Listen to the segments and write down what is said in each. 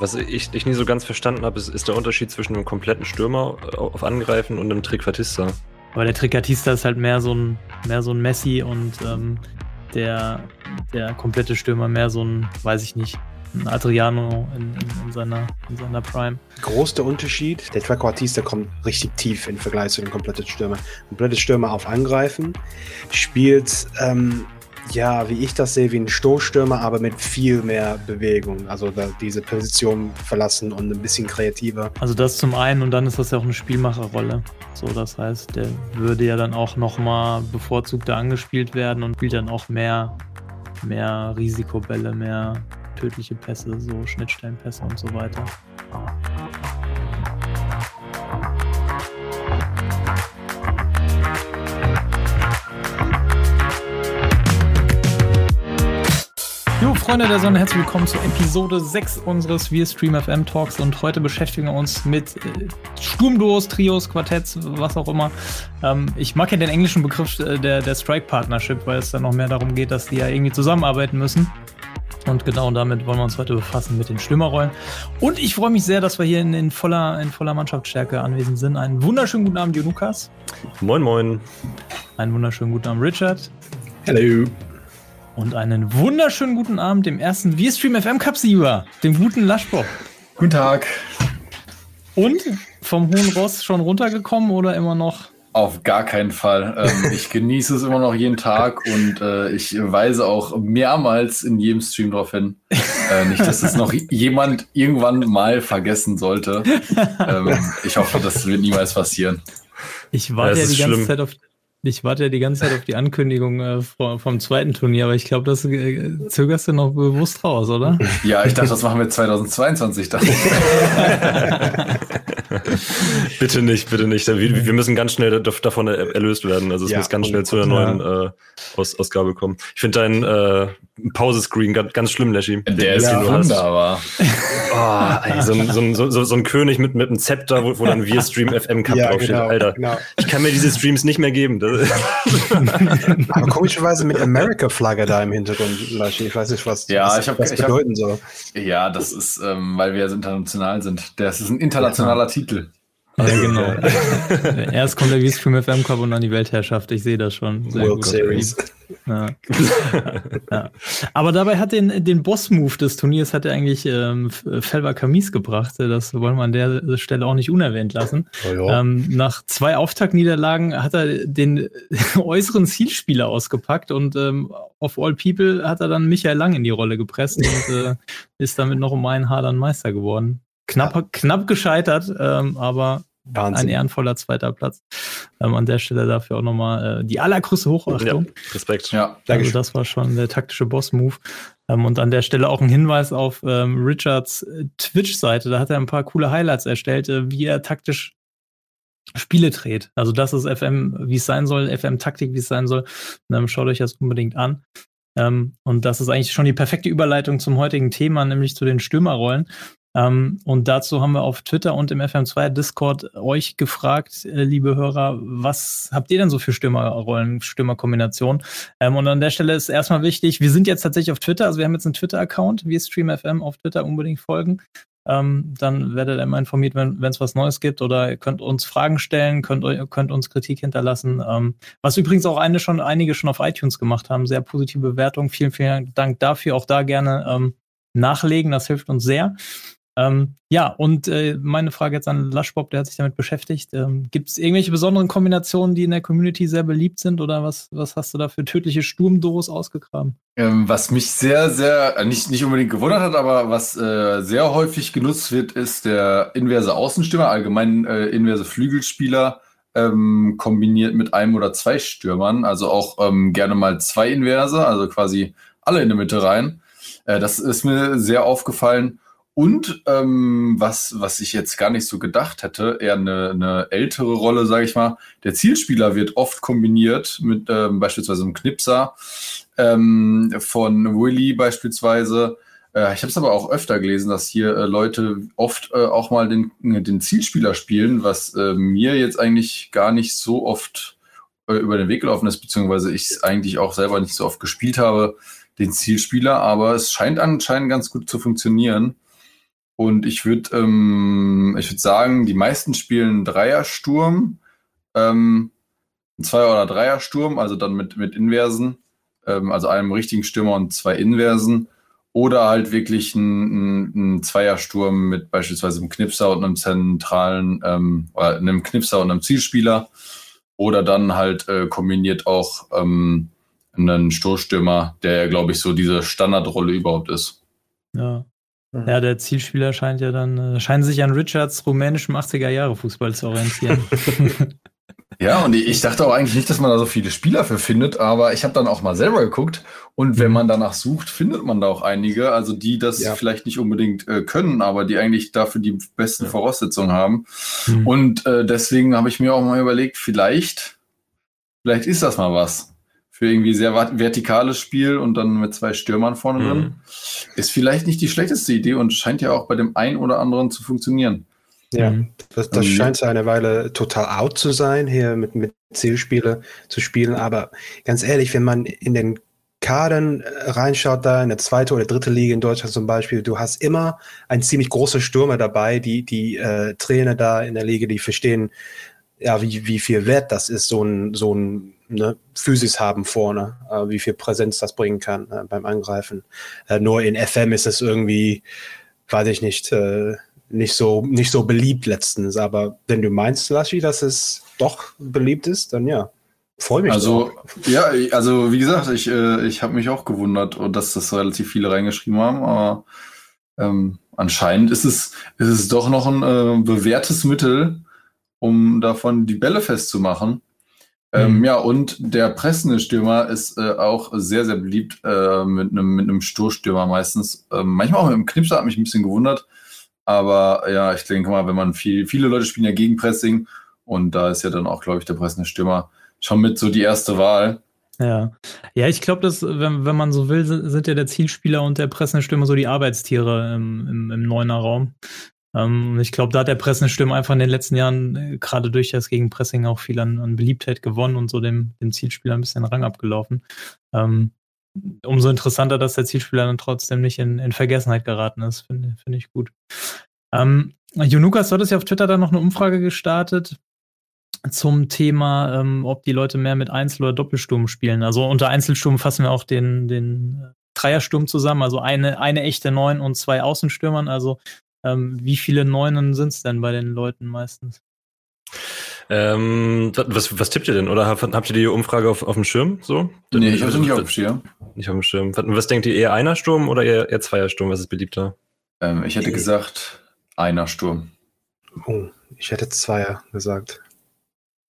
Was ich, ich nie so ganz verstanden habe, ist, ist der Unterschied zwischen einem kompletten Stürmer äh, auf Angreifen und einem Trickfatista. Aber der Trickatista ist halt mehr so ein, mehr so ein Messi und ähm, der, der komplette Stürmer mehr so ein, weiß ich nicht, ein Adriano in, in, in, seiner, in seiner Prime. Großer Unterschied, der Trequartista kommt richtig tief im Vergleich zu dem kompletten Stürmer. Komplette Stürmer auf Angreifen, spielt ähm, ja, wie ich das sehe, wie ein Stoßstürmer, aber mit viel mehr Bewegung. Also diese Position verlassen und ein bisschen kreativer. Also das zum einen und dann ist das ja auch eine Spielmacherrolle. So, das heißt, der würde ja dann auch nochmal bevorzugter angespielt werden und spielt dann auch mehr, mehr Risikobälle, mehr tödliche Pässe, so Schnittstellenpässe und so weiter. Freunde der Sonne, herzlich willkommen zu Episode 6 unseres Wir Stream FM Talks und heute beschäftigen wir uns mit äh, Sturmduos, Trios, Quartetts, was auch immer. Ähm, ich mag ja den englischen Begriff äh, der, der Strike Partnership, weil es dann noch mehr darum geht, dass die ja irgendwie zusammenarbeiten müssen. Und genau damit wollen wir uns heute befassen mit den Stürmerrollen. Und ich freue mich sehr, dass wir hier in, in, voller, in voller Mannschaftsstärke anwesend sind. Einen wunderschönen guten Abend, Lukas. Moin, moin. Einen wunderschönen guten Abend, Richard. Hallo und einen wunderschönen guten Abend dem ersten Wir Stream FM Cup Sieger, dem guten Laschbock. Guten Tag. Und vom hohen Ross schon runtergekommen oder immer noch? Auf gar keinen Fall. Ähm, ich genieße es immer noch jeden Tag und äh, ich weise auch mehrmals in jedem Stream darauf hin. Äh, nicht, dass es noch jemand irgendwann mal vergessen sollte. Ähm, ich hoffe, das wird niemals passieren. Ich warte ja, ja die ganze schlimm. Zeit auf ich warte ja die ganze Zeit auf die Ankündigung äh, vom, zweiten Turnier, aber ich glaube, das äh, zögerst du noch bewusst raus, oder? Ja, ich dachte, das machen wir 2022. bitte nicht, bitte nicht. Wir, wir, müssen ganz schnell davon erlöst werden. Also es ja, muss ganz schnell zu einer neuen äh, Aus, Ausgabe kommen. Ich finde deinen äh, Pause-Screen ganz, ganz schlimm, Leschi. Der ist ja wunderbar. Oh, ey, so, ein, so, so, so, ein König mit, mit einem Zepter, wo, wo dann wir Stream FM Cup ja, draufsteht. Genau, Alter, genau. ich kann mir diese Streams nicht mehr geben. Aber komischerweise mit America-Flagge da im Hintergrund, Leschi. Ich weiß nicht, was, ja, was ich hab, das ich bedeuten soll. Ja, das ist, ähm, weil wir international sind. Das ist ein internationaler ja. Titel. Ja, genau. Erst kommt der V-Stream FM Cup und dann die Weltherrschaft. Ich sehe das schon. Sehr World gut. Series. Ja. ja. Aber dabei hat den, den Boss-Move des Turniers hat er eigentlich ähm, Felver Kamis gebracht. Das wollen wir an der Stelle auch nicht unerwähnt lassen. Oh, ähm, nach zwei Auftaktniederlagen hat er den äußeren Zielspieler ausgepackt und ähm, auf All People hat er dann Michael Lang in die Rolle gepresst und äh, ist damit noch um einen Haar dann Meister geworden. Knapp, ja. knapp gescheitert, ähm, aber Wahnsinn. Ein ehrenvoller zweiter Platz. Ähm, an der Stelle dafür auch nochmal äh, die allergrößte Hochachtung. Ja, Respekt. Ja, also das war schon der taktische Boss-Move. Ähm, und an der Stelle auch ein Hinweis auf ähm, Richards äh, Twitch-Seite. Da hat er ein paar coole Highlights erstellt, äh, wie er taktisch Spiele dreht. Also das ist FM, wie es sein soll, FM-Taktik, wie es sein soll. Ähm, schaut euch das unbedingt an. Ähm, und das ist eigentlich schon die perfekte Überleitung zum heutigen Thema, nämlich zu den Stürmerrollen. Ähm, und dazu haben wir auf Twitter und im FM2 Discord euch gefragt, äh, liebe Hörer, was habt ihr denn so für Stürmerrollen, Stürmerkombinationen? Ähm, und an der Stelle ist erstmal wichtig, wir sind jetzt tatsächlich auf Twitter, also wir haben jetzt einen Twitter-Account, wir StreamFM auf Twitter unbedingt folgen. Ähm, dann werdet ihr immer informiert, wenn es was Neues gibt oder ihr könnt uns Fragen stellen, könnt, könnt uns Kritik hinterlassen. Ähm, was übrigens auch eine schon, einige schon auf iTunes gemacht haben. Sehr positive Bewertung. Vielen, vielen Dank dafür. Auch da gerne ähm, nachlegen. Das hilft uns sehr. Ähm, ja, und äh, meine Frage jetzt an Laschbob, der hat sich damit beschäftigt. Ähm, Gibt es irgendwelche besonderen Kombinationen, die in der Community sehr beliebt sind oder was, was hast du da für tödliche Sturmdoros ausgegraben? Ähm, was mich sehr, sehr, äh, nicht, nicht unbedingt gewundert hat, aber was äh, sehr häufig genutzt wird, ist der inverse Außenstürmer, allgemein äh, inverse Flügelspieler ähm, kombiniert mit einem oder zwei Stürmern, also auch ähm, gerne mal zwei Inverse, also quasi alle in der Mitte rein. Äh, das ist mir sehr aufgefallen. Und ähm, was, was ich jetzt gar nicht so gedacht hätte, eher eine, eine ältere Rolle, sage ich mal. Der Zielspieler wird oft kombiniert mit ähm, beispielsweise einem Knipser ähm, von Willy beispielsweise. Äh, ich habe es aber auch öfter gelesen, dass hier äh, Leute oft äh, auch mal den, den Zielspieler spielen, was äh, mir jetzt eigentlich gar nicht so oft äh, über den Weg gelaufen ist, beziehungsweise ich es eigentlich auch selber nicht so oft gespielt habe, den Zielspieler. Aber es scheint anscheinend ganz gut zu funktionieren. Und ich würde ähm, ich würde sagen, die meisten spielen Dreiersturm, ähm, Zweier- oder Dreiersturm, also dann mit, mit Inversen, ähm, also einem richtigen Stürmer und zwei Inversen. Oder halt wirklich ein, ein, ein Zweiersturm mit beispielsweise einem Knipser und einem zentralen, ähm, oder einem Knipser und einem Zielspieler. Oder dann halt äh, kombiniert auch ähm, einen Stoßstürmer, der, glaube ich, so diese Standardrolle überhaupt ist. Ja. Mhm. Ja, der Zielspieler scheint ja dann, äh, scheint sich an Richards rumänischem 80er-Jahre-Fußball zu orientieren. Ja, und ich dachte auch eigentlich nicht, dass man da so viele Spieler für findet, aber ich habe dann auch mal selber geguckt und wenn mhm. man danach sucht, findet man da auch einige, also die das ja. vielleicht nicht unbedingt äh, können, aber die eigentlich dafür die besten ja. Voraussetzungen haben. Mhm. Und äh, deswegen habe ich mir auch mal überlegt, vielleicht, vielleicht ist das mal was für irgendwie sehr vertikales Spiel und dann mit zwei Stürmern vorne mhm. drin. Ist vielleicht nicht die schlechteste Idee und scheint ja auch bei dem einen oder anderen zu funktionieren. Ja, mhm. das, das scheint eine Weile total out zu sein, hier mit, mit Zielspiele zu spielen. Aber ganz ehrlich, wenn man in den Kadern äh, reinschaut, da in der zweite oder dritte Liga in Deutschland zum Beispiel, du hast immer ein ziemlich großer Stürmer dabei, die, die äh, Trainer da in der Liga, die verstehen, ja, wie, wie viel Wert das ist, so ein, so ein ne, Physis haben vorne, äh, wie viel Präsenz das bringen kann äh, beim Angreifen. Äh, nur in FM ist es irgendwie, weiß ich nicht, äh, nicht so, nicht so beliebt letztens. Aber wenn du meinst, Laschi, dass es doch beliebt ist, dann ja. Freue mich. Also, doch. ja, also wie gesagt, ich, äh, ich habe mich auch gewundert, dass das relativ viele reingeschrieben haben, aber ähm, anscheinend ist es, ist es doch noch ein äh, bewährtes Mittel, um davon die Bälle festzumachen. Ähm, mhm. ja, und der pressende Stürmer ist äh, auch sehr, sehr beliebt äh, mit einem mit einem Stoßstürmer meistens. Ähm, manchmal auch mit einem Knipser, hat mich ein bisschen gewundert. Aber ja, ich denke mal, wenn man viel, viele Leute spielen ja gegen Pressing und da ist ja dann auch, glaube ich, der pressende Stürmer schon mit so die erste Wahl. Ja, ja, ich glaube, dass, wenn, wenn man so will, sind ja der Zielspieler und der pressende Stürmer so die Arbeitstiere im, im, im neuner Raum. Ähm, ich glaube, da hat der pressende Stürmer einfach in den letzten Jahren äh, gerade durch das Gegenpressing auch viel an, an, Beliebtheit gewonnen und so dem, dem Zielspieler ein bisschen Rang abgelaufen. Ähm, umso interessanter, dass der Zielspieler dann trotzdem nicht in, in Vergessenheit geraten ist, finde find ich gut. Ähm, Junukas, du hattest ja auf Twitter dann noch eine Umfrage gestartet zum Thema, ähm, ob die Leute mehr mit Einzel- oder Doppelsturm spielen. Also unter Einzelsturm fassen wir auch den, den äh, Dreiersturm zusammen, also eine, eine echte Neun und zwei Außenstürmern. Also ähm, wie viele Neunen sind es denn bei den Leuten meistens? Ähm, was, was tippt ihr denn? Oder habt ihr die Umfrage auf, auf dem Schirm? So? Nee, ich habe sie nicht auf dem Schirm. Nicht auf dem Schirm. Was denkt ihr, eher einer Sturm oder eher, eher zweier Sturm? Was ist beliebter? Ähm, ich hätte gesagt, einer Sturm. Oh, ich hätte Zweier gesagt.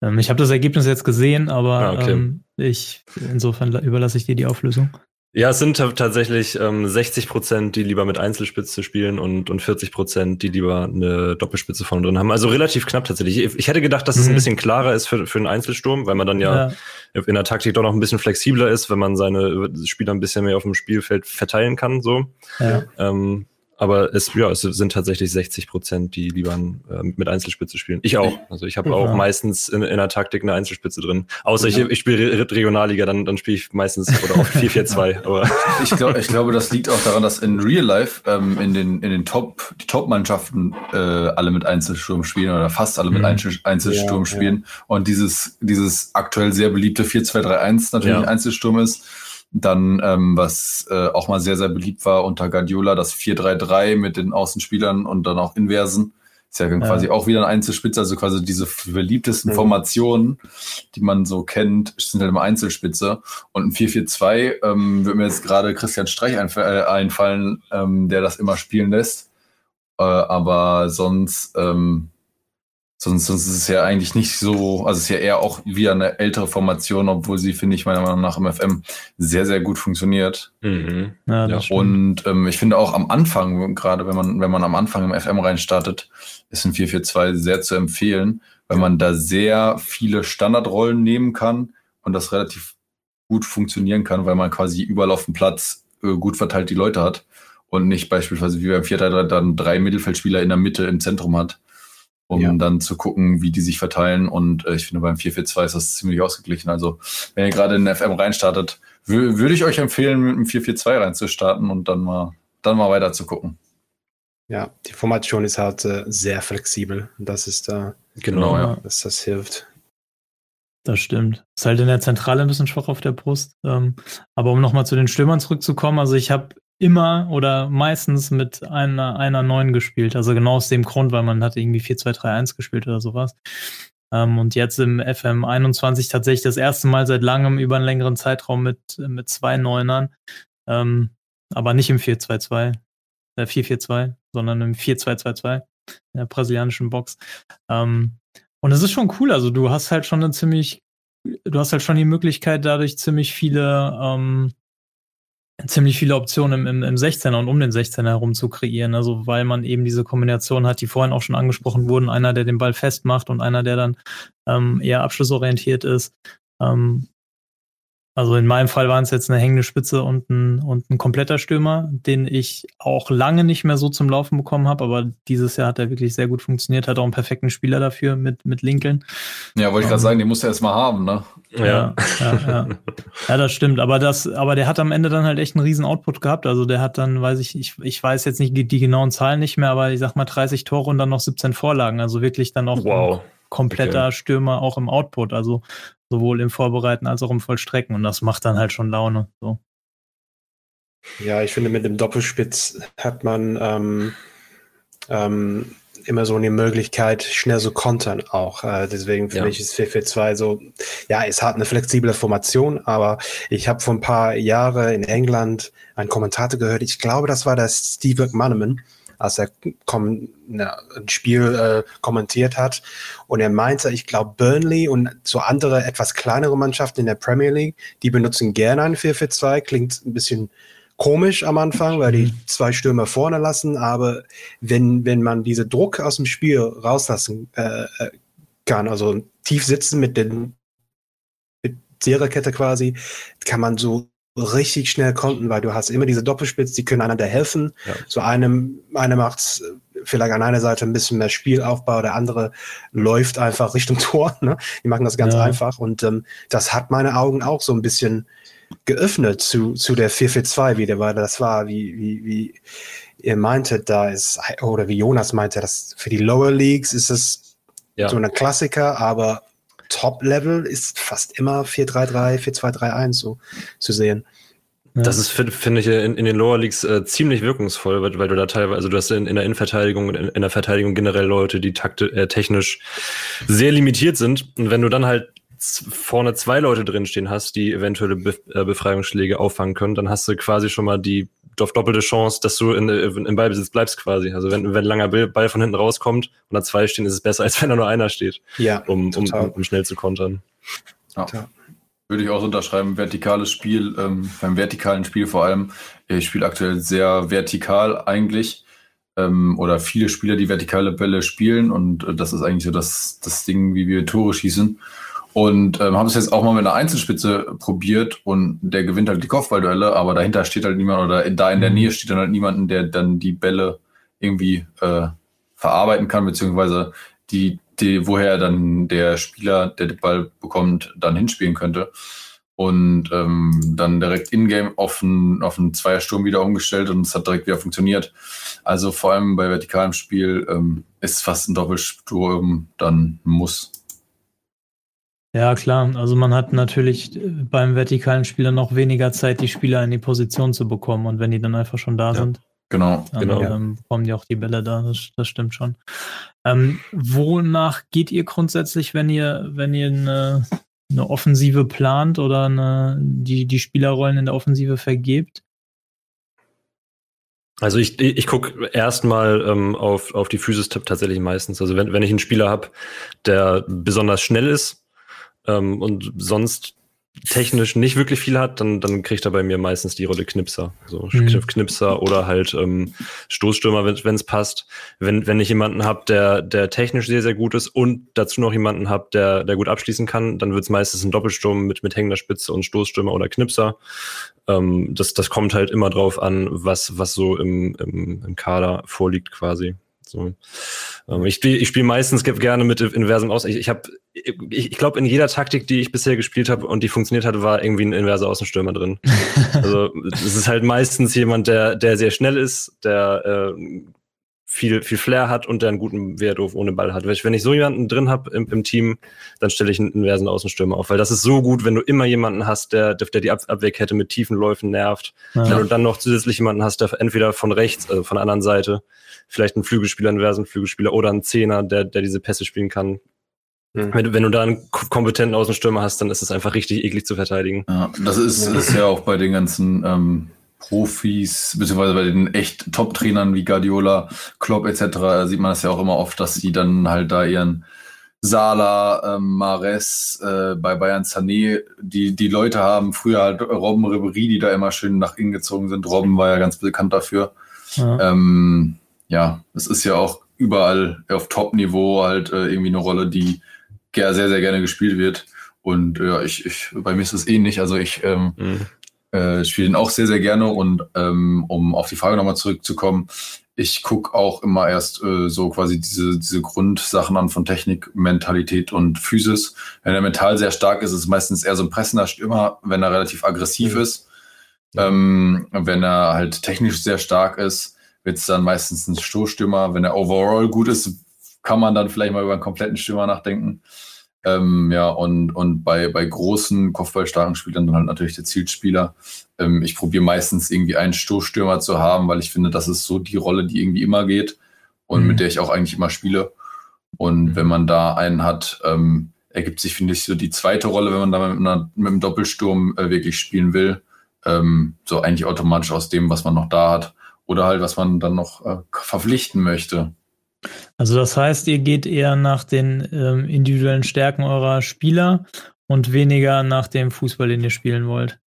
Ähm, ich habe das Ergebnis jetzt gesehen, aber ah, okay. ähm, ich, insofern überlasse ich dir die Auflösung. Ja, es sind tatsächlich ähm, 60 Prozent, die lieber mit Einzelspitze spielen und, und 40 Prozent, die lieber eine Doppelspitze vorne drin haben. Also relativ knapp tatsächlich. Ich, ich hätte gedacht, dass mhm. es ein mhm. bisschen klarer ist für, für einen Einzelsturm, weil man dann ja, ja, in der Taktik doch noch ein bisschen flexibler ist, wenn man seine Spieler ein bisschen mehr auf dem Spielfeld verteilen kann. So. Ja. Ähm, aber es, ja, es sind tatsächlich 60 Prozent, die lieber äh, mit Einzelspitze spielen. Ich auch. Also ich habe ja. auch meistens in, in der Taktik eine Einzelspitze drin. Außer ja. ich, ich spiele Regionalliga, dann, dann spiele ich meistens oder auch 4-4-2. aber ich, glaub, ich glaube, das liegt auch daran, dass in Real Life ähm, in den, in den Top, die Top-Mannschaften äh, alle mit Einzelsturm spielen oder fast alle mit mhm. Einzelsturm ja, spielen. Und dieses, dieses aktuell sehr beliebte 4-2-3-1 natürlich Einzelsturm ist. Dann, ähm, was äh, auch mal sehr, sehr beliebt war unter Guardiola, das 4-3-3 mit den Außenspielern und dann auch Inversen. Ist ja, ja. quasi auch wieder ein Einzelspitze, also quasi diese beliebtesten mhm. Formationen, die man so kennt, sind halt immer Einzelspitze. Und ein 4-4-2 ähm, wird mir jetzt gerade Christian Streich einf äh, einfallen, ähm, der das immer spielen lässt. Äh, aber sonst ähm, Sonst, sonst ist es ja eigentlich nicht so, also es ist ja eher auch wieder eine ältere Formation, obwohl sie, finde ich, meiner Meinung nach im FM sehr, sehr gut funktioniert. Mhm. Ja, ja. Und ähm, ich finde auch am Anfang, gerade wenn man, wenn man am Anfang im FM reinstartet, ist ein 442 sehr zu empfehlen, weil man da sehr viele Standardrollen nehmen kann und das relativ gut funktionieren kann, weil man quasi überall auf dem Platz äh, gut verteilt die Leute hat und nicht beispielsweise wie beim 4 dann drei Mittelfeldspieler in der Mitte im Zentrum hat um ja. dann zu gucken, wie die sich verteilen. Und äh, ich finde, beim 4-4-2 ist das ziemlich ausgeglichen. Also, wenn ihr gerade in den FM reinstartet, würde ich euch empfehlen, mit einem 4-4-2 reinzustarten und dann mal, dann mal weiter zu gucken. Ja, die Formation ist halt äh, sehr flexibel. Das ist da, äh, genau, ja. dass das hilft. Das stimmt. Ist halt in der Zentrale ein bisschen schwach auf der Brust. Ähm, aber um nochmal zu den Stürmern zurückzukommen, also ich habe immer oder meistens mit einer, einer neuen gespielt. Also genau aus dem Grund, weil man hat irgendwie 4-2-3-1 gespielt oder sowas. Ähm, und jetzt im FM21 tatsächlich das erste Mal seit langem über einen längeren Zeitraum mit, mit zwei Neunern. Ähm, aber nicht im 4-2-2, äh, 4-4-2, sondern im 4-2-2-2 in der brasilianischen Box. Ähm, und es ist schon cool. Also du hast halt schon eine ziemlich, du hast halt schon die Möglichkeit, dadurch ziemlich viele, ähm, ziemlich viele Optionen im, im, im 16er und um den 16er herum zu kreieren. Also weil man eben diese Kombination hat, die vorhin auch schon angesprochen wurden, einer, der den Ball festmacht und einer, der dann ähm, eher abschlussorientiert ist. Ähm, also in meinem Fall waren es jetzt eine hängende Spitze und ein, und ein kompletter Stürmer, den ich auch lange nicht mehr so zum Laufen bekommen habe, aber dieses Jahr hat er wirklich sehr gut funktioniert, hat auch einen perfekten Spieler dafür mit, mit Lincoln. Ja, wollte ich gerade um, sagen, den musst du erst mal haben, ne? Ja. Ja, ja, ja. ja, das stimmt. Aber das, aber der hat am Ende dann halt echt einen riesen Output gehabt. Also der hat dann, weiß ich, ich, ich weiß jetzt nicht die genauen Zahlen nicht mehr, aber ich sag mal 30 Tore und dann noch 17 Vorlagen. Also wirklich dann auch wow. kompletter okay. Stürmer auch im Output. Also sowohl im Vorbereiten als auch im Vollstrecken. Und das macht dann halt schon Laune. So. Ja, ich finde, mit dem Doppelspitz hat man ähm, ähm, immer so eine Möglichkeit, schnell zu kontern auch. Äh, deswegen finde ja. ich ist 4-4-2 so, ja, es hat eine flexible Formation, aber ich habe vor ein paar Jahren in England einen Kommentator gehört, ich glaube, das war der Steve McManaman, als er kom na, ein Spiel äh, kommentiert hat. Und er meinte, ich glaube, Burnley und so andere etwas kleinere Mannschaften in der Premier League, die benutzen gerne ein 4-4-2. Klingt ein bisschen komisch am Anfang, weil die mhm. zwei Stürmer vorne lassen. Aber wenn, wenn man diese Druck aus dem Spiel rauslassen äh, äh kann, also tief sitzen mit den mit Serierkette quasi, kann man so richtig schnell konnten, weil du hast immer diese Doppelspitze, die können einander helfen. Ja. So einem, einer macht vielleicht an einer Seite ein bisschen mehr Spielaufbau, der andere läuft einfach Richtung Tor. Ne? Die machen das ganz ja. einfach und ähm, das hat meine Augen auch so ein bisschen geöffnet zu, zu der 442 wieder, weil das war, wie, wie, wie ihr meintet, da ist, oder wie Jonas meinte, dass für die Lower Leagues ist es ja. so ein Klassiker, aber Top-Level ist fast immer 4-3-3, 4-2-3-1 so zu sehen. Das ist, finde find ich, in, in, den Lower Leagues äh, ziemlich wirkungsvoll, weil, weil, du da teilweise, also du hast in, in der Innenverteidigung, in, in, der Verteidigung generell Leute, die takte, äh, technisch sehr limitiert sind. Und wenn du dann halt vorne zwei Leute drinstehen hast, die eventuelle Be äh, Befreiungsschläge auffangen können, dann hast du quasi schon mal die doppelte Chance, dass du in, in, im Ballbesitz bleibst quasi. Also wenn, wenn ein langer Ball von hinten rauskommt und da zwei stehen, ist es besser, als wenn da nur einer steht, ja, um, um, um, schnell zu kontern. Ja. Würde ich auch unterschreiben, vertikales Spiel, ähm, beim vertikalen Spiel vor allem. Ich spiele aktuell sehr vertikal eigentlich. Ähm, oder viele Spieler, die vertikale Bälle spielen und äh, das ist eigentlich so das, das Ding, wie wir Tore schießen. Und ähm, haben es jetzt auch mal mit einer Einzelspitze probiert und der gewinnt halt die Kopfballduelle, aber dahinter steht halt niemand oder da in der mhm. Nähe steht dann halt niemanden, der dann die Bälle irgendwie äh, verarbeiten kann, beziehungsweise die, die, woher dann der Spieler, der den Ball bekommt, dann hinspielen könnte. Und ähm, dann direkt in-game auf einen, auf einen Zweiersturm wieder umgestellt und es hat direkt wieder funktioniert. Also vor allem bei vertikalem Spiel ähm, ist fast ein Doppelsturm dann ein Muss. Ja, klar. Also man hat natürlich äh, beim vertikalen Spieler noch weniger Zeit, die Spieler in die Position zu bekommen. Und wenn die dann einfach schon da ja, sind, genau, dann genau. Ähm, bekommen die auch die Bälle da. Das, das stimmt schon. Ähm, wonach geht ihr grundsätzlich, wenn ihr, wenn ihr eine, eine Offensive plant oder eine, die, die Spielerrollen in der Offensive vergebt? Also ich, ich gucke erstmal ähm, auf, auf die Physis-Tipp tatsächlich meistens. Also wenn, wenn ich einen Spieler habe, der besonders schnell ist, ähm, und sonst technisch nicht wirklich viel hat, dann, dann kriegt er bei mir meistens die Rolle Knipser. So mhm. Knipser oder halt ähm, Stoßstürmer, wenn es passt. Wenn, wenn ich jemanden habe, der, der technisch sehr, sehr gut ist und dazu noch jemanden habe, der, der gut abschließen kann, dann wird es meistens ein Doppelsturm mit, mit hängender Spitze und Stoßstürmer oder Knipser. Ähm, das, das kommt halt immer drauf an, was, was so im, im, im Kader vorliegt quasi. So. Ähm, ich spiele ich spiel meistens gerne mit inversem aus. Ich, ich habe, ich, ich glaube, in jeder Taktik, die ich bisher gespielt habe und die funktioniert hatte, war irgendwie ein inverser Außenstürmer drin. also es ist halt meistens jemand, der, der sehr schnell ist, der äh, viel, viel Flair hat und der einen guten Wert ohne Ball hat. Wenn ich so jemanden drin habe im, im, Team, dann stelle ich einen inversen Außenstürmer auf, weil das ist so gut, wenn du immer jemanden hast, der, der die Ab Abwehrkette mit tiefen Läufen nervt. Ja. Wenn du dann noch zusätzlich jemanden hast, der entweder von rechts, also von der anderen Seite, vielleicht einen Flügelspieler, einen inversen Flügelspieler oder einen Zehner, der, der diese Pässe spielen kann. Mhm. Wenn, wenn, du da einen kompetenten Außenstürmer hast, dann ist es einfach richtig eklig zu verteidigen. Ja, das ist, ist ja auch bei den ganzen ähm, Profis, beziehungsweise bei den echt Top-Trainern wie Guardiola, Klopp etc., sieht man das ja auch immer oft, dass die dann halt da ihren Sala, ähm, Mares, äh, bei Bayern Sané, die, die Leute haben, früher halt Robben Ribery, die da immer schön nach innen gezogen sind. Robben war ja ganz bekannt dafür. Ja, ähm, ja es ist ja auch überall auf Top-Niveau halt äh, irgendwie eine Rolle, die sehr, sehr gerne gespielt wird. Und ja, ich, ich, bei mir ist es ähnlich. Also ich ähm, mhm äh, spiele den auch sehr, sehr gerne. Und ähm, um auf die Frage nochmal zurückzukommen, ich gucke auch immer erst äh, so quasi diese, diese Grundsachen an von Technik, Mentalität und Physis. Wenn er mental sehr stark ist, ist es meistens eher so ein pressender Stürmer, wenn er relativ aggressiv mhm. ist. Ähm, wenn er halt technisch sehr stark ist, wird es dann meistens ein Stoßstürmer. Wenn er overall gut ist, kann man dann vielleicht mal über einen kompletten Stürmer nachdenken. Ähm, ja, und, und bei, bei großen, kopfballstarken Spielern dann halt natürlich der Zielspieler. Ähm, ich probiere meistens irgendwie einen Stoßstürmer zu haben, weil ich finde, das ist so die Rolle, die irgendwie immer geht und mhm. mit der ich auch eigentlich immer spiele. Und mhm. wenn man da einen hat, ähm, ergibt sich, finde ich, so die zweite Rolle, wenn man da mit, einer, mit einem Doppelsturm äh, wirklich spielen will. Ähm, so eigentlich automatisch aus dem, was man noch da hat. Oder halt, was man dann noch äh, verpflichten möchte. Also das heißt, ihr geht eher nach den ähm, individuellen Stärken eurer Spieler und weniger nach dem Fußball, den ihr spielen wollt.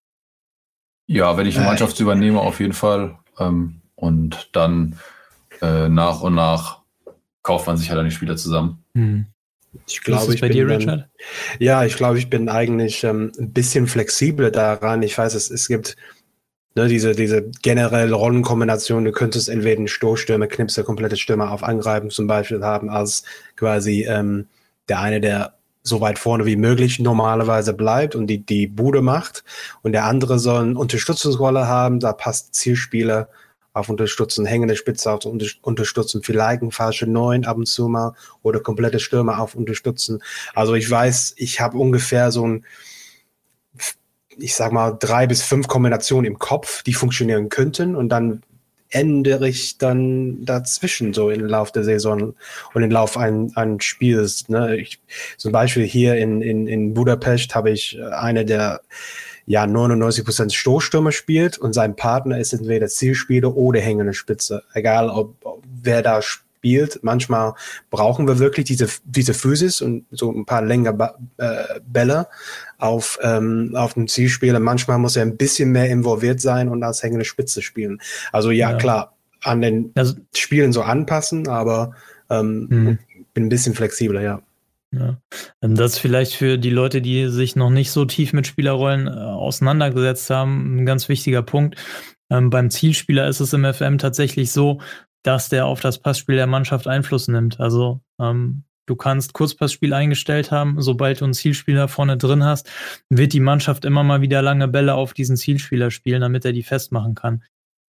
Ja, wenn ich eine Mannschaft übernehme, auf jeden Fall. Ähm, und dann äh, nach und nach kauft man sich halt dann die Spieler zusammen. Hm. Ich glaube, ich bei bin dir, Richard? Dann, ja, ich glaube, ich bin eigentlich ähm, ein bisschen flexibler daran. Ich weiß, es, es gibt Ne, diese, diese generelle Rollenkombination, du könntest entweder einen Stoßstürmer, Knipser, komplette Stürmer auf Angreifen zum Beispiel haben, als quasi ähm, der eine, der so weit vorne wie möglich normalerweise bleibt und die, die Bude macht. Und der andere soll eine Unterstützungsrolle haben, da passt Zielspieler auf Unterstützen, hängende Spitze auf Unterstützen, vielleicht ein falsche Neun ab und zu mal oder komplette Stürmer auf Unterstützen. Also ich weiß, ich habe ungefähr so ein ich sag mal, drei bis fünf Kombinationen im Kopf, die funktionieren könnten und dann ändere ich dann dazwischen so im Lauf der Saison und im Lauf ein, ein Spiels. Ne? Ich, zum Beispiel hier in, in, in Budapest habe ich äh, eine der ja 99 Prozent Stoßstürmer spielt und sein Partner ist entweder Zielspieler oder hängende Spitze. Egal, ob, ob wer da spielt spielt. Manchmal brauchen wir wirklich diese, diese Physis und so ein paar längere äh, Bälle auf, ähm, auf dem Zielspieler. Manchmal muss er ein bisschen mehr involviert sein und als hängende Spitze spielen. Also ja, ja. klar, an den also, Spielen so anpassen, aber ähm, mhm. bin ein bisschen flexibler, ja. Ja. Das ist vielleicht für die Leute, die sich noch nicht so tief mit Spielerrollen äh, auseinandergesetzt haben, ein ganz wichtiger Punkt. Ähm, beim Zielspieler ist es im FM tatsächlich so, dass der auf das Passspiel der Mannschaft Einfluss nimmt. Also ähm, du kannst Kurzpassspiel eingestellt haben, sobald du einen Zielspieler vorne drin hast, wird die Mannschaft immer mal wieder lange Bälle auf diesen Zielspieler spielen, damit er die festmachen kann.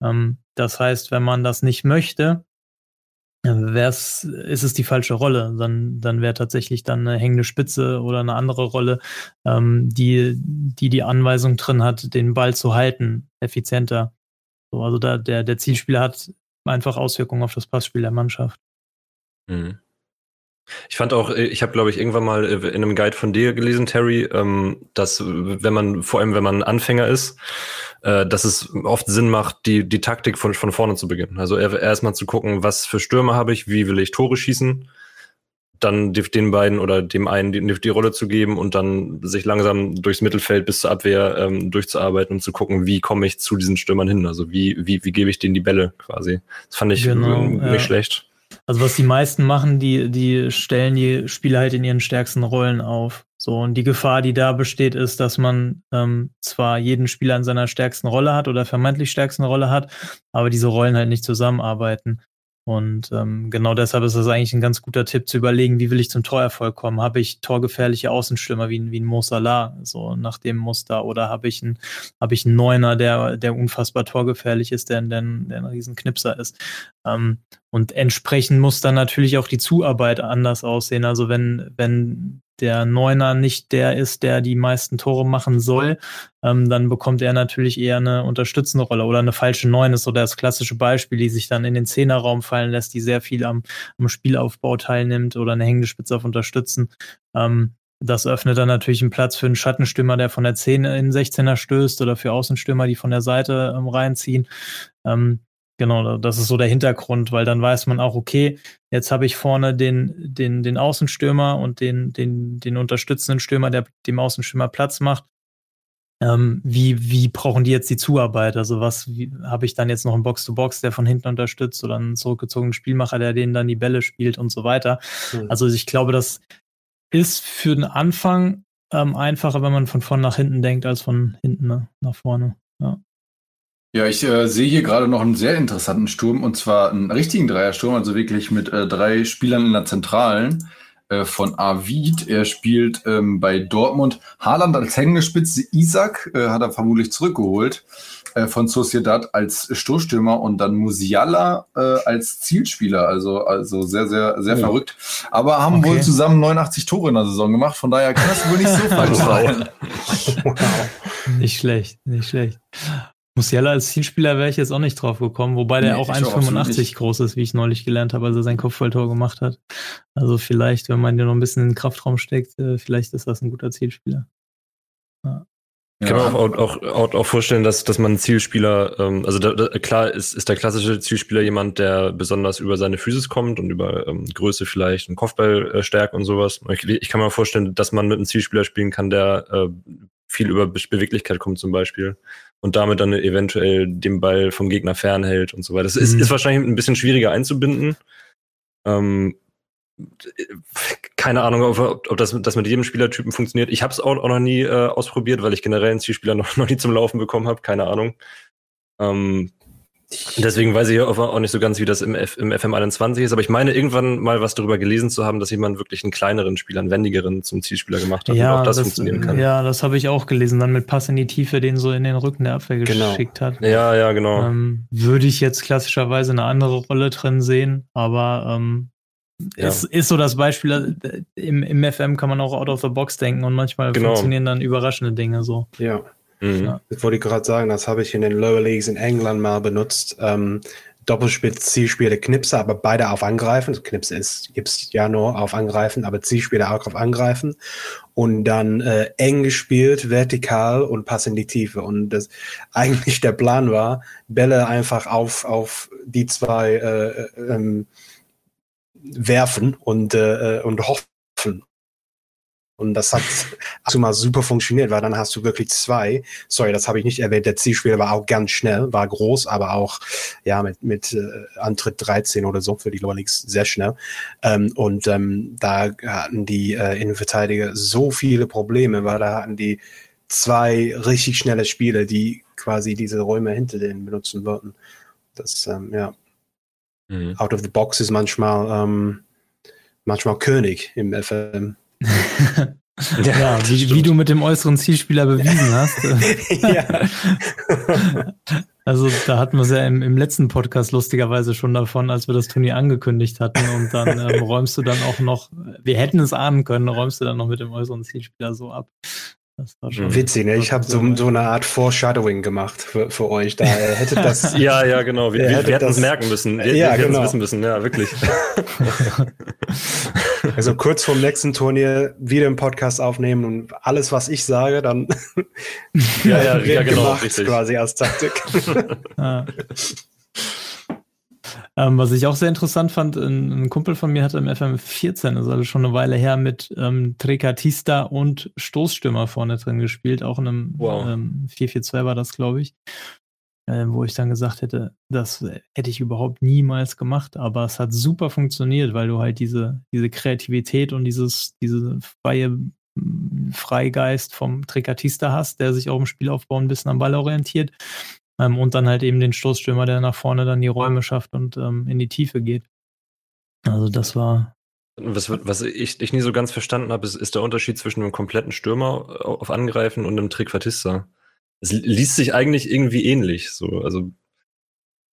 Ähm, das heißt, wenn man das nicht möchte, wär's, ist es die falsche Rolle. Dann, dann wäre tatsächlich dann eine hängende Spitze oder eine andere Rolle, ähm, die, die die Anweisung drin hat, den Ball zu halten, effizienter. So, also da, der, der Zielspieler hat einfach Auswirkungen auf das Passspiel der Mannschaft. Mhm. Ich fand auch, ich habe, glaube ich, irgendwann mal in einem Guide von dir gelesen, Terry, ähm, dass wenn man, vor allem wenn man Anfänger ist, äh, dass es oft Sinn macht, die, die Taktik von, von vorne zu beginnen. Also erstmal zu gucken, was für Stürme habe ich, wie will ich Tore schießen dann den beiden oder dem einen die, die, Rolle zu geben und dann sich langsam durchs Mittelfeld bis zur Abwehr ähm, durchzuarbeiten und zu gucken, wie komme ich zu diesen Stürmern hin? Also wie, wie, wie gebe ich denen die Bälle quasi? Das fand ich genau, nicht ja. schlecht. Also was die meisten machen, die, die stellen die Spieler halt in ihren stärksten Rollen auf. So, und die Gefahr, die da besteht, ist, dass man ähm, zwar jeden Spieler in seiner stärksten Rolle hat oder vermeintlich stärksten Rolle hat, aber diese Rollen halt nicht zusammenarbeiten. Und ähm, genau deshalb ist das eigentlich ein ganz guter Tipp zu überlegen, wie will ich zum Torerfolg kommen? Habe ich torgefährliche Außenstürmer wie, wie ein Mo Salah, so nach dem Muster, oder habe ich einen, habe ich einen Neuner, der, der unfassbar torgefährlich ist, der, der, der ein Riesenknipser ist? Ähm, und entsprechend muss dann natürlich auch die Zuarbeit anders aussehen. Also wenn, wenn der Neuner nicht der ist, der die meisten Tore machen soll, ähm, dann bekommt er natürlich eher eine unterstützende Rolle oder eine falsche Neun ist so das klassische Beispiel, die sich dann in den Zehnerraum fallen lässt, die sehr viel am, am Spielaufbau teilnimmt oder eine hängende Spitze auf Unterstützen. Ähm, das öffnet dann natürlich einen Platz für einen Schattenstürmer, der von der 10 in 16er stößt oder für Außenstürmer, die von der Seite ähm, reinziehen. Ähm, Genau, das ist so der Hintergrund, weil dann weiß man auch, okay, jetzt habe ich vorne den, den, den Außenstürmer und den, den, den unterstützenden Stürmer, der dem Außenstürmer Platz macht. Ähm, wie, wie brauchen die jetzt die Zuarbeit? Also was habe ich dann jetzt noch einen Box-to-Box, der von hinten unterstützt oder einen zurückgezogenen Spielmacher, der denen dann die Bälle spielt und so weiter. Mhm. Also ich glaube, das ist für den Anfang ähm, einfacher, wenn man von vorne nach hinten denkt, als von hinten ne, nach vorne. Ja. Ja, ich äh, sehe hier gerade noch einen sehr interessanten Sturm und zwar einen richtigen Dreiersturm, also wirklich mit äh, drei Spielern in der Zentralen äh, von Avid. Er spielt ähm, bei Dortmund. Haaland als hängende Spitze, Isaac äh, hat er vermutlich zurückgeholt äh, von Sociedad als Stoßstürmer und dann Musiala äh, als Zielspieler. Also, also sehr, sehr, sehr oh. verrückt. Aber haben okay. wohl zusammen 89 Tore in der Saison gemacht. Von daher kann das wohl nicht so falsch sein. Nicht schlecht, nicht schlecht. Musiala als Zielspieler wäre ich jetzt auch nicht drauf gekommen, wobei der nee, auch 1,85 groß ist, wie ich neulich gelernt habe, als er sein Kopfballtor gemacht hat. Also vielleicht, wenn man den noch ein bisschen in den Kraftraum steckt, äh, vielleicht ist das ein guter Zielspieler. Ja. Ich kann mir auch, auch, auch, auch, vorstellen, dass, dass man einen Zielspieler, ähm, also da, da, klar ist, ist der klassische Zielspieler jemand, der besonders über seine Physis kommt und über ähm, Größe vielleicht, einen Kopfball äh, stärkt und sowas. Ich, ich, kann mir vorstellen, dass man mit einem Zielspieler spielen kann, der äh, viel über Be Beweglichkeit kommt zum Beispiel und damit dann eventuell den Ball vom Gegner fernhält und so weiter. Das ist, mhm. ist wahrscheinlich ein bisschen schwieriger einzubinden. Ähm, keine Ahnung, ob, ob das, das mit jedem Spielertypen funktioniert. Ich habe es auch, auch, noch nie äh, ausprobiert, weil ich generell einen Zielspieler noch, noch nie zum Laufen bekommen habe. Keine Ahnung. Ähm, Deswegen weiß ich auch nicht so ganz, wie das im, F im FM21 ist, aber ich meine irgendwann mal was darüber gelesen zu haben, dass jemand wirklich einen kleineren Spieler, einen wendigeren zum Zielspieler gemacht hat ja, und auch das, das funktionieren kann. Ja, das habe ich auch gelesen, dann mit Pass in die Tiefe, den so in den Rücken der Abwehr genau. geschickt hat. Ja, ja, genau. Ähm, würde ich jetzt klassischerweise eine andere Rolle drin sehen, aber ähm, ja. ist, ist so das Beispiel, äh, im, im FM kann man auch out of the box denken und manchmal genau. funktionieren dann überraschende Dinge so. Ja. Mhm. Das wollte ich gerade sagen, das habe ich in den Lower Leagues in England mal benutzt. Ähm, Doppelspitz, Zielspiele, Knipse, aber beide auf Angreifen. Also Knipse ist, gibt's ja nur auf Angreifen, aber Zielspiele auch auf Angreifen. Und dann äh, eng gespielt, vertikal und Pass in die Tiefe. Und das eigentlich der Plan war, Bälle einfach auf, auf die zwei äh, äh ähm, werfen und, äh, und hoffen. Und das hat also mal super funktioniert, weil dann hast du wirklich zwei. Sorry, das habe ich nicht erwähnt. Der Zielspieler war auch ganz schnell, war groß, aber auch ja mit mit äh, Antritt 13 oder so für die Lower Leagues sehr schnell. Ähm, und ähm, da hatten die äh, Innenverteidiger so viele Probleme, weil da hatten die zwei richtig schnelle Spieler, die quasi diese Räume hinter denen benutzen wollten. Das ähm, ja mhm. out of the box ist manchmal ähm, manchmal König im FM. Ja, ja wie, wie, du mit dem äußeren Zielspieler bewiesen hast. ja. also da hatten wir es ja im, im, letzten Podcast lustigerweise schon davon, als wir das Turnier angekündigt hatten und dann ähm, räumst du dann auch noch, wir hätten es ahnen können, räumst du dann noch mit dem äußeren Zielspieler so ab. Das war schon Witzig, ne? Ich habe so, so, eine Art Foreshadowing gemacht für, für euch. Da hätte das. ja, ja, genau. Wir, wir, hätten es merken müssen. Wir, ja, wir genau. wissen müssen, ja, wirklich. Also kurz vorm nächsten Turnier wieder einen Podcast aufnehmen und alles, was ich sage, dann ja, ja, ja, genau, gemacht, richtig. quasi als Taktik. Ähm, was ich auch sehr interessant fand, ein, ein, Kumpel von mir hatte im FM14, das ist also schon eine Weile her, mit ähm, Trecatista und Stoßstürmer vorne drin gespielt. Auch in einem wow. ähm, 4-4-2 war das, glaube ich. Äh, wo ich dann gesagt hätte, das hätte ich überhaupt niemals gemacht, aber es hat super funktioniert, weil du halt diese, diese Kreativität und dieses, diese freie Freigeist vom Trecatista hast, der sich auch im Spielaufbau ein bisschen am Ball orientiert Ähm, und dann halt eben den Stoßstürmer, der nach vorne dann die Räume schafft und ähm, in die Tiefe geht. Also das war. Was, was ich, ich nie so ganz verstanden habe, ist, ist der Unterschied zwischen einem kompletten Stürmer auf Angreifen und einem Trequartista. Es liest sich eigentlich irgendwie ähnlich. So, also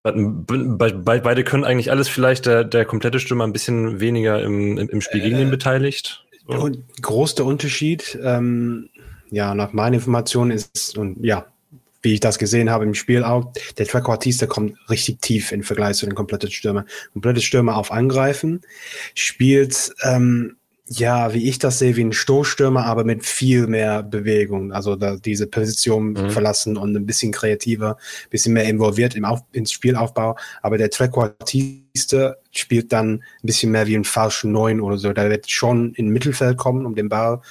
Be be beide können eigentlich alles, vielleicht der, der komplette Stürmer ein bisschen weniger im, im, im Spiel gegen ihn äh, beteiligt. So. Und groß der Unterschied, ähm, ja, nach meinen Informationen ist, und ja, wie ich das gesehen habe im Spiel auch, der Trequartista kommt richtig tief im Vergleich zu den kompletten Stürmer. Komplette Stürmer auf Angreifen, spielt ähm, ja, wie ich das sehe, wie ein Stoßstürmer, aber mit viel mehr Bewegung. Also da diese Position mhm. verlassen und ein bisschen kreativer, ein bisschen mehr involviert im Auf ins Spielaufbau. Aber der Trequartiste spielt dann ein bisschen mehr wie ein falschen Neun oder so. Der wird schon in Mittelfeld kommen, um den Ball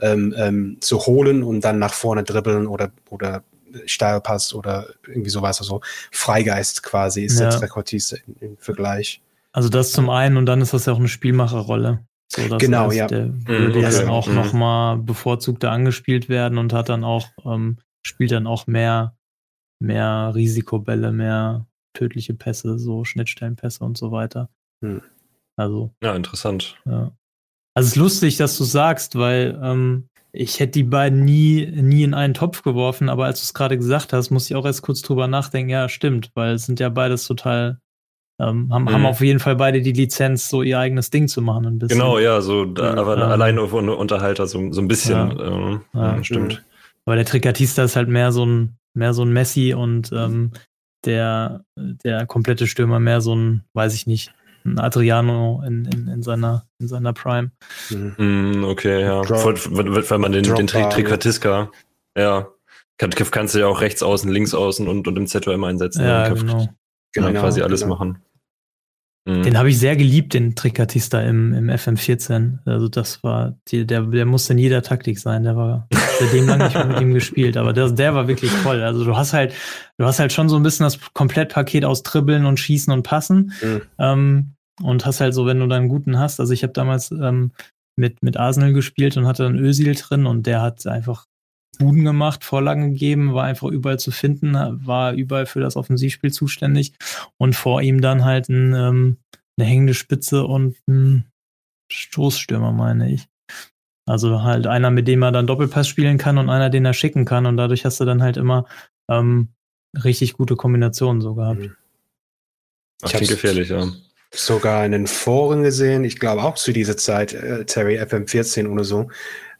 ähm, ähm, zu holen und dann nach vorne dribbeln oder, oder Steilpass oder irgendwie sowas. Also Freigeist quasi ist ja. der Trequartiste im Vergleich. Also das zum einen und dann ist das ja auch eine Spielmacherrolle. So, das genau, heißt, ja. Der mhm, würde okay. dann auch mhm. nochmal bevorzugter angespielt werden und hat dann auch, ähm, spielt dann auch mehr, mehr Risikobälle, mehr tödliche Pässe, so Schnittstellenpässe und so weiter. Mhm. Also. Ja, interessant. Ja. Also es ist lustig, dass du sagst, weil ähm, ich hätte die beiden nie, nie in einen Topf geworfen, aber als du es gerade gesagt hast, muss ich auch erst kurz drüber nachdenken, ja, stimmt, weil es sind ja beides total ähm, haben, mhm. haben auf jeden Fall beide die Lizenz, so ihr eigenes Ding zu machen. Ein bisschen. Genau, ja, so da, aber ja. alleine Unterhalter, so, so ein bisschen. Ja. Ähm, ja. Stimmt. Aber der Tricatista ist halt mehr so ein, mehr so ein Messi und ähm, der, der komplette Stürmer mehr so ein, weiß ich nicht, ein Adriano in, in, in, seiner, in seiner Prime. Mhm. Okay, ja. Drop, weil, man den, den Tricatiska, ja, kann, kannst du ja auch rechts außen, links außen und, und im ZOM einsetzen. Ja, genau. Genau, quasi alles genau. machen. Mhm. Den habe ich sehr geliebt, den Trikatista im, im FM14. Also das war, die, der, der musste in jeder Taktik sein. Der war seitdem lange nicht mehr mit ihm gespielt, aber der, der war wirklich toll. Also du hast halt, du hast halt schon so ein bisschen das Komplettpaket aus Dribbeln und Schießen und Passen. Mhm. Ähm, und hast halt so, wenn du dann einen guten hast. Also ich habe damals ähm, mit, mit Arsenal gespielt und hatte dann Ösil drin und der hat einfach Buden gemacht, Vorlagen gegeben, war einfach überall zu finden, war überall für das Offensivspiel zuständig und vor ihm dann halt ein, ähm, eine hängende Spitze und ein Stoßstürmer, meine ich. Also halt einer, mit dem er dann Doppelpass spielen kann und einer, den er schicken kann und dadurch hast du dann halt immer ähm, richtig gute Kombinationen so gehabt. Mhm. Ach, klingt gefährlich, ja. Sogar in den Foren gesehen, ich glaube auch zu dieser Zeit, äh, Terry FM14 oder so,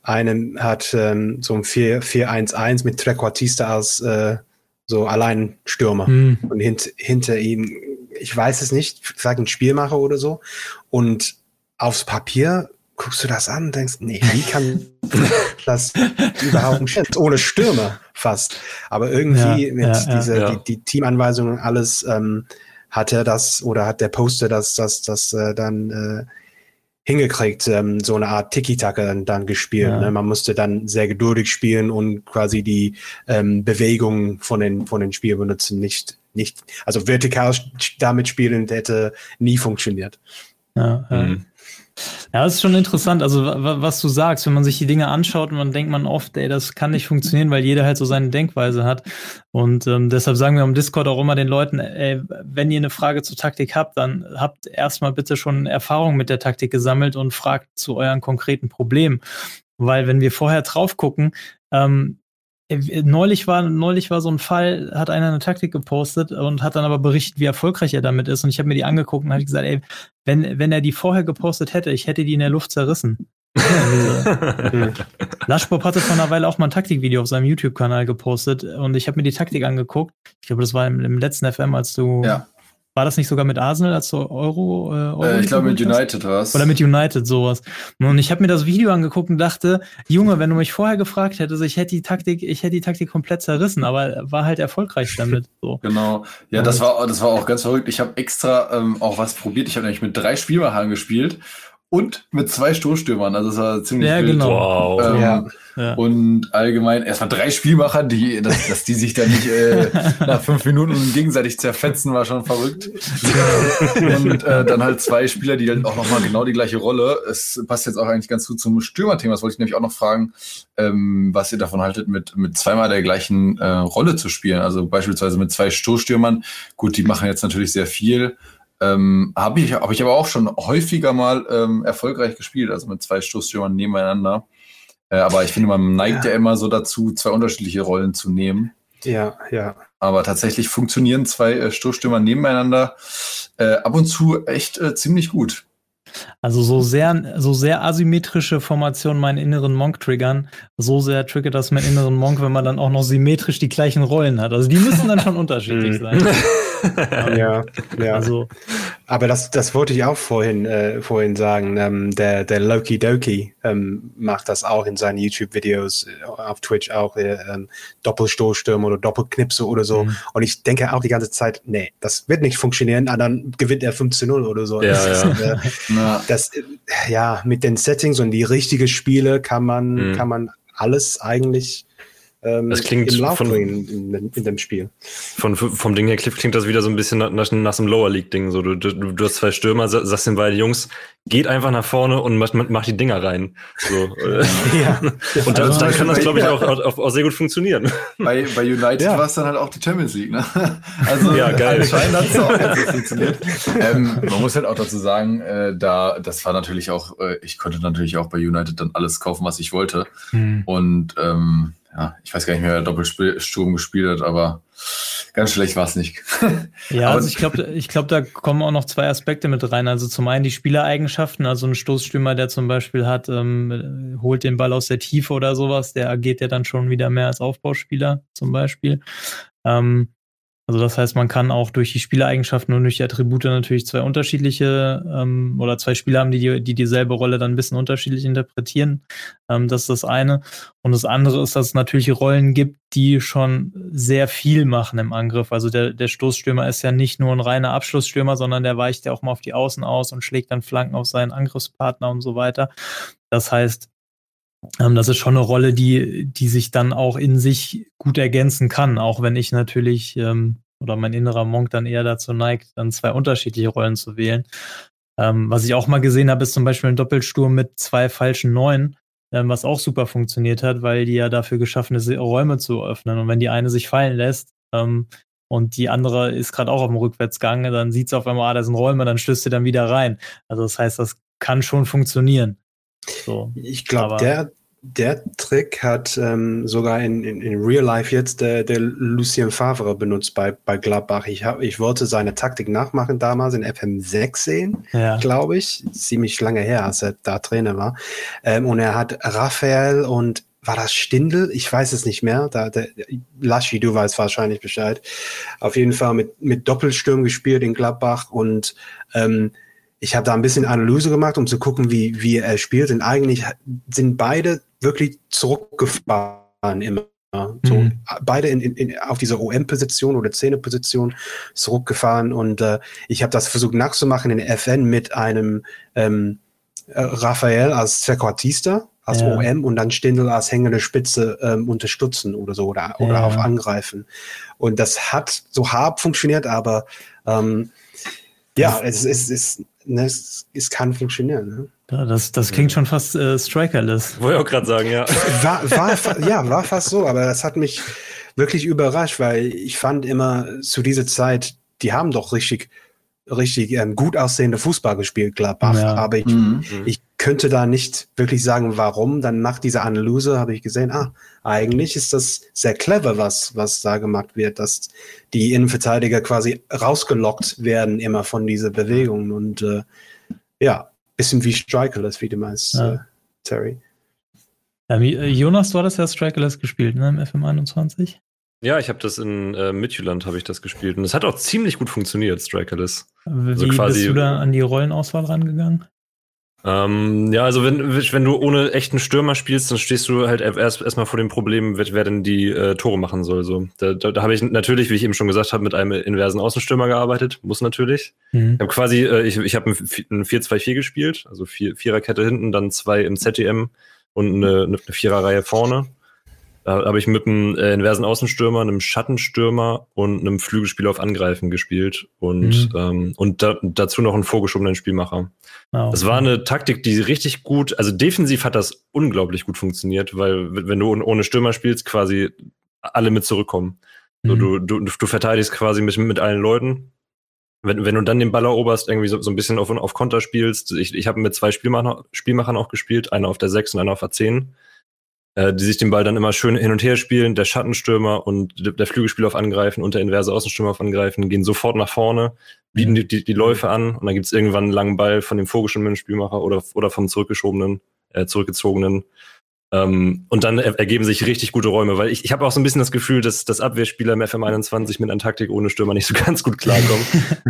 einem hat ähm, so ein 4-1-1 mit Trequartista als äh, so Alleinstürmer. Mhm. Und hint, hinter ihm, ich weiß es nicht, vielleicht ein Spielmacher oder so. Und aufs Papier guckst du das an und denkst, nee, wie kann das überhaupt nicht? Ohne Stürmer fast. Aber irgendwie ja, mit ja, dieser, ja. Die, die Teamanweisungen alles ähm, hat er das oder hat der Poster das, das, das äh, dann äh, hingekriegt, ähm, so eine Art Tiki-Taka dann, dann gespielt. Ja. Ne? Man musste dann sehr geduldig spielen und quasi die ähm, Bewegung von den, von den Spielern benutzen. Nicht, nicht, also vertikal damit spielen hätte nie funktioniert. Ja, mhm. Ja, das ist schon interessant. Also, was du sagst, wenn man sich die Dinge anschaut, man denkt man oft, ey, das kann nicht funktionieren, weil jeder halt so seine Denkweise hat. Und ähm, deshalb sagen wir am Discord auch immer den Leuten, ey, wenn ihr eine Frage zur Taktik habt, dann habt erstmal bitte schon Erfahrung mit der Taktik gesammelt und fragt zu euren konkreten Problemen. Weil wenn wir vorher drauf gucken, ähm, äh, neulich war, neulich war so ein Fall, hat einer eine Taktik gepostet und hat dann aber berichtet, wie erfolgreich er damit ist. Und ich habe mir die angeguckt und habe gesagt, ey, wenn, wenn er die vorher gepostet hätte, ich hätte die in der Luft zerrissen. Laschpop hatte vor einer Weile auch mal ein Taktikvideo auf seinem YouTube-Kanal gepostet und ich habe mir die Taktik angeguckt. Ich glaube, das war im, im letzten FM, als du ja. War das nicht sogar mit Arsenal, als so Euro? Äh, Euro äh, ich glaube mit United war es. Oder mit United sowas. Und ich habe mir das Video angeguckt und dachte, Junge, wenn du mich vorher gefragt hättest, ich hätte die Taktik, ich hätte die Taktik komplett zerrissen, aber war halt erfolgreich damit. So. genau. Ja, das war, das war auch ganz verrückt. Ich habe extra ähm, auch was probiert. Ich habe nämlich mit drei Spielmachern gespielt und mit zwei Stoßstürmern. Also das war ziemlich Ja, wild. genau. Wow. Ähm, Ja. Ja. Und allgemein erstmal drei Spielmacher, die, dass, dass die sich dann nicht äh, nach fünf Minuten gegenseitig zerfetzen, war schon verrückt. und äh, dann halt zwei Spieler, die dann auch nochmal genau die gleiche Rolle. Es passt jetzt auch eigentlich ganz gut zum Stürmerthema. Das wollte ich nämlich auch noch fragen, ähm, was ihr davon haltet, mit, mit zweimal der gleichen äh, Rolle zu spielen. Also beispielsweise mit zwei Stoßstürmern. Gut, die machen jetzt natürlich sehr viel. Ähm, habe ich, hab ich aber auch schon häufiger mal ähm, erfolgreich gespielt, also mit zwei Stoßstürmern nebeneinander. Äh, aber ich finde, man neigt ja. Ja. immer so dazu, zwei unterschiedliche Rollen zu nehmen. Ja, ja. Aber tatsächlich funktionieren zwei äh, Stoßstürmer nebeneinander äh, ab und zu echt äh, ziemlich gut. Also so sehr, so sehr asymmetrische Formationen meinen inneren Monk triggern, so sehr triggert das meinen inneren Monk, wenn man dann auch noch symmetrisch die gleichen Rollen hat. Also die müssen dann schon unterschiedlich sein. Ja, ja. Also Aber das, das wollte ich auch vorhin, äh, vorhin sagen. Ähm, der, der Loki Doki ähm, macht das auch in seinen YouTube-Videos, äh, auf Twitch auch, äh, ähm, Doppelstoßstürme oder Doppelknipse oder so. Mhm. Und ich denke auch die ganze Zeit, nee, das wird nicht funktionieren, aber dann gewinnt er 15-0 oder so. Ja, das ja. Ist, äh, Na, das, äh, ja, mit den Settings und die richtigen Spiele kann man, Mhm. kann man alles eigentlich ähm, Das klingt im von- in, in, in dem Spiel. Von, vom Ding her Cliff, klingt das wieder so ein bisschen nach, nach, nach einem Lower League-Ding. So, du, du, du hast zwei Stürmer, sa- sagst den beiden Jungs, geht einfach nach vorne und macht, macht die Dinger rein. So, Ja. und dann, Also- dann kann das, glaube ich, auch, auch, auch sehr gut funktionieren. bei, bei United Ja. war es dann halt auch die Champions League, ne? Also Ja, geil. anscheinend hat es auch ganz funktioniert. ähm, man muss halt auch dazu sagen, äh, da, das war natürlich auch, äh, ich konnte natürlich auch bei United dann alles kaufen, was ich wollte. hm. Und ähm, ja, ich weiß gar nicht mehr, wer Doppelsturm gespielt hat, aber ganz schlecht war es nicht. Ja, also ich glaube, ich glaube, da kommen auch noch zwei Aspekte mit rein. Also zum einen die Spielereigenschaften, also ein Stoßstürmer, der zum Beispiel hat, ähm, holt den Ball aus der Tiefe oder sowas, der agiert ja dann schon wieder mehr als Aufbauspieler zum Beispiel. Ähm, also das heißt, man kann auch durch die Spielereigenschaften und durch die Attribute natürlich zwei unterschiedliche ähm, oder zwei Spieler haben, die, die die dieselbe Rolle dann ein bisschen unterschiedlich interpretieren. Ähm, das ist das eine. Und das andere ist, dass es natürlich Rollen gibt, die schon sehr viel machen im Angriff. Also der, der Stoßstürmer ist ja nicht nur ein reiner Abschlussstürmer, sondern der weicht ja auch mal auf die Außen aus und schlägt dann Flanken auf seinen Angriffspartner und so weiter. Das heißt, das ist schon eine Rolle, die, die sich dann auch in sich gut ergänzen kann, auch wenn ich natürlich ähm, oder mein innerer Monk dann eher dazu neigt, dann zwei unterschiedliche Rollen zu wählen. Ähm, was ich auch mal gesehen habe, ist zum Beispiel ein Doppelsturm mit zwei falschen Neuen, ähm, was auch super funktioniert hat, weil die ja dafür geschaffen ist, Räume zu öffnen. Und wenn die eine sich fallen lässt ähm, und die andere ist gerade auch auf dem Rückwärtsgang, dann sieht sie auf einmal, ah, da sind Räume, dann stößt sie dann wieder rein. Also das heißt, das kann schon funktionieren. So. Ich glaube, der, der Trick hat ähm, sogar in, in, in Real Life jetzt der, der Lucien Favre benutzt bei, bei Gladbach. Ich, hab, ich wollte seine Taktik nachmachen damals in FM6 sehen, Ja. glaube ich. Ziemlich lange her, als er da Trainer war. Ähm, und er hat Raphael und war das Stindel? Ich weiß es nicht mehr. Da, der, Laschi, du weißt wahrscheinlich Bescheid. Auf jeden Fall mit, mit Doppelsturm gespielt in Gladbach und ähm, ich habe da ein bisschen Analyse gemacht, um zu gucken, wie, wie er spielt. Und eigentlich sind beide wirklich zurückgefahren immer. So, Mhm. Beide in, in, in, auf dieser OM-Position oder Zehner-Position zurückgefahren. Und äh, ich habe das versucht nachzumachen in FN mit einem ähm, äh, Raphael als Trequartista, als Ja. OM und dann Stindl als hängende Spitze ähm, unterstützen oder so oder, oder Ja. auf angreifen. Und das hat so hart funktioniert, aber ähm, ja, es, es, es, ne, es, es kann funktionieren. Ne? Ja, das, das klingt schon fast äh, strikerless. Wollte ich auch gerade sagen, ja. War, war, ja, war fast so, aber das hat mich wirklich überrascht, weil ich fand immer zu dieser Zeit, die haben doch richtig, richtig ähm, gut aussehende Fußball gespielt, Gladbach. Ja. Aber ich, Mhm. ich könnte da nicht wirklich sagen, warum. Dann nach dieser Analyse habe ich gesehen, ah, eigentlich ist das sehr clever, was, was da gemacht wird, dass die Innenverteidiger quasi rausgelockt werden immer von dieser Bewegung und äh, ja, bisschen wie Strikerless, wie du meinst, Ja. äh, Terry. Ähm, Jonas, du hattest ja strikerless gespielt, ne, im FM21? Ja, ich habe das in äh, Midtjylland habe ich das gespielt und es hat auch ziemlich gut funktioniert, Strikerless. Wie Also quasi- bist du da an die Rollenauswahl rangegangen? Ähm, ja, also wenn, wenn du ohne echten Stürmer spielst, dann stehst du halt erst erstmal vor dem Problem, wer, wer denn die äh, Tore machen soll. So, da, da, da habe ich natürlich, wie ich eben schon gesagt habe, mit einem inversen Außenstürmer gearbeitet, muss natürlich. Mhm. Ich habe quasi, äh, ich, ich habe ein, ein 4-2-4 gespielt, also vier, Viererkette hinten, dann zwei im ZTM und eine, eine Viererreihe vorne. Da habe ich mit einem äh, inversen Außenstürmer, einem Schattenstürmer und einem Flügelspieler auf Angreifen gespielt und, mhm. ähm, und da, dazu noch einen vorgeschobenen Spielmacher. Oh, Das war eine Taktik, die richtig gut, also defensiv hat das unglaublich gut funktioniert, weil wenn du ohne Stürmer spielst, quasi alle mit zurückkommen. Mhm. So, du, du, du verteidigst quasi mit, mit allen Leuten. Wenn, wenn du dann den Ball eroberst, irgendwie so, so ein bisschen auf, auf Konter spielst, ich, ich habe mit zwei Spielmacher, Spielmachern auch gespielt, einer auf der 6 und einer auf der 10 äh, die sich den Ball dann immer schön hin und her spielen. Der Schattenstürmer und der Flügelspieler auf Angreifen und der inverse Außenstürmer auf Angreifen gehen sofort nach vorne, bieten die, die, die Läufe an und dann gibt's irgendwann einen langen Ball von dem vorgeschobenen Spielmacher oder, oder vom zurückgeschobenen, äh, zurückgezogenen. Ähm, und dann er ergeben sich richtig gute Räume, weil ich, ich habe auch so ein bisschen das Gefühl, dass, dass Abwehrspieler im FM21 mit einer Taktik ohne Stürmer nicht so ganz gut klarkommen.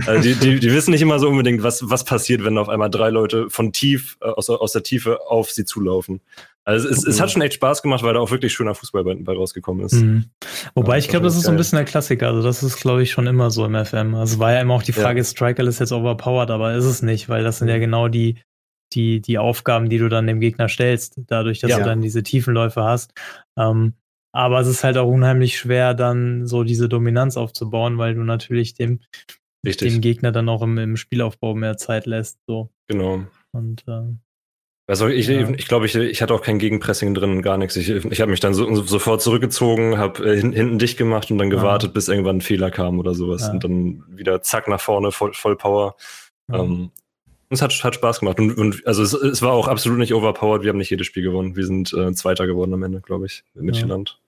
also die, die, die wissen nicht immer so unbedingt, was, was passiert, wenn auf einmal drei Leute von tief, äh, aus, aus der Tiefe auf sie zulaufen. Also es, es, hat schon echt Spaß gemacht, weil da auch wirklich schöner Fußball bei, bei rausgekommen ist. Mhm. Wobei ja, ich glaube, das ist so ein bisschen der Klassiker. Also das ist, glaube ich, schon immer so im FM. Also war ja immer auch die Frage, ja. Striker ist jetzt overpowered, aber ist es nicht, weil das sind ja mhm. genau die, die, die Aufgaben, die du dann dem Gegner stellst, dadurch, dass ja. du dann diese Tiefenläufe hast. Ähm, aber es ist halt auch unheimlich schwer, dann so diese Dominanz aufzubauen, weil du natürlich dem, dem Gegner dann auch im, im Spielaufbau mehr Zeit lässt. So. Genau. Und äh, also ich, ja. ich glaube, ich, ich hatte auch kein Gegenpressing drin, gar nichts. Ich, ich habe mich dann so, sofort zurückgezogen, habe äh, hinten dicht gemacht und dann gewartet, ja. bis irgendwann ein Fehler kam oder sowas. Ja. Und dann wieder zack nach vorne, voll, voll Power. Ähm, es hat, hat Spaß gemacht. Und, und also es, es, war auch absolut nicht overpowered. Wir haben nicht jedes Spiel gewonnen. Wir sind äh, Zweiter geworden am Ende, glaube ich, mit Midtjylland.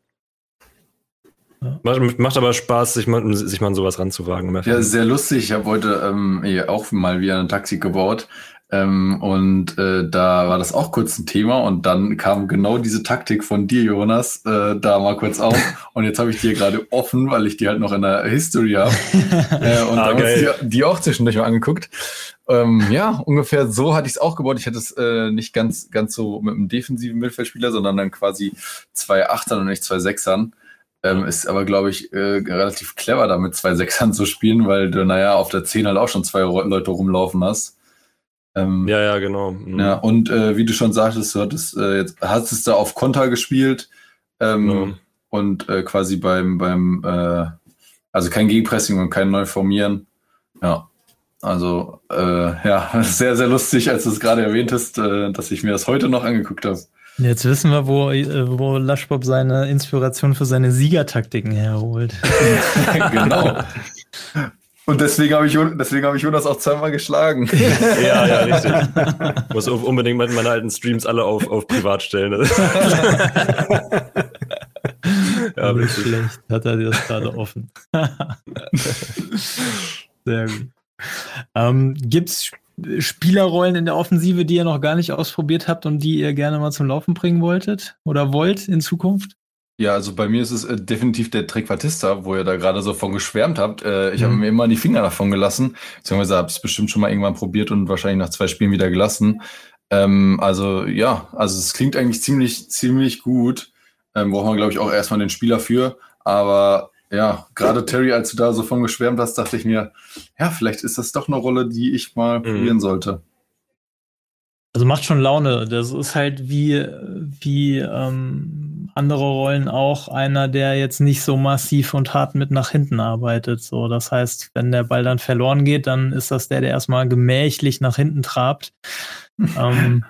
Ja. Macht, macht, aber Spaß, sich mal, sich mal an sowas ranzuwagen. Ja, sehr lustig. Ich habe heute ähm, auch mal wieder ein Taxi gebaut. Ähm, und äh, da war das auch kurz ein Thema und dann kam genau diese Taktik von dir, Jonas, äh, da mal kurz auf. Und jetzt habe ich die gerade offen, weil ich die halt noch in der History habe. äh, und ah, uns die, die, auch zwischendurch mal angeguckt. Ähm, ja, ungefähr so hatte ich es auch gebaut. Ich hätte es äh, nicht ganz, ganz so mit einem defensiven Mittelfeldspieler, sondern dann quasi zwei Achtern und nicht zwei Sechsern. Ähm, ist aber, glaube ich, äh, relativ clever, da mit zwei Sechsern zu spielen, weil du, naja, auf der Zehn halt auch schon zwei Leute rumlaufen hast. Ähm, ja, ja, genau. Mhm. Ja, und äh, wie du schon sagtest, du hattest, äh, jetzt, hast es da auf Konter gespielt ähm, genau. und äh, quasi beim, beim äh, also kein Gegenpressing und kein Neuformieren. Ja, also äh, ja, sehr, sehr lustig, als du es gerade erwähnt hast, äh, dass ich mir das heute noch angeguckt habe. Jetzt wissen wir, wo, wo Lushbob seine Inspiration für seine Siegertaktiken herholt. genau. Und deswegen habe ich, deswegen hab ich Jonas auch zweimal geschlagen. ja, ja, richtig. Ich muss unbedingt meine alten Streams alle auf, auf privat stellen. ja, nicht schlecht. Hat er das gerade offen. Sehr gut. Ähm, Gibt es Spielerrollen in der Offensive, die ihr noch gar nicht ausprobiert habt und die ihr gerne mal zum Laufen bringen wolltet oder wollt in Zukunft? Ja, also bei mir ist es äh, definitiv der Trequartista, wo ihr da gerade so von geschwärmt habt. Äh, ich mhm. habe mir immer die Finger davon gelassen, beziehungsweise habe es bestimmt schon mal irgendwann probiert und wahrscheinlich nach zwei Spielen wieder gelassen. Ähm, also ja, also es klingt eigentlich ziemlich, ziemlich gut. Ähm, braucht man, glaube ich, auch erstmal den Spieler für. Aber ja, gerade Terry, als du da so von geschwärmt hast, dachte ich mir, ja, vielleicht ist das doch eine Rolle, die ich mal mhm. probieren sollte. Also macht schon Laune. Das ist halt wie, wie ähm, andere Rollen auch einer, der jetzt nicht so massiv und hart mit nach hinten arbeitet. So, das heißt, wenn der Ball dann verloren geht, dann ist das der, der erstmal gemächlich nach hinten trabt. ähm,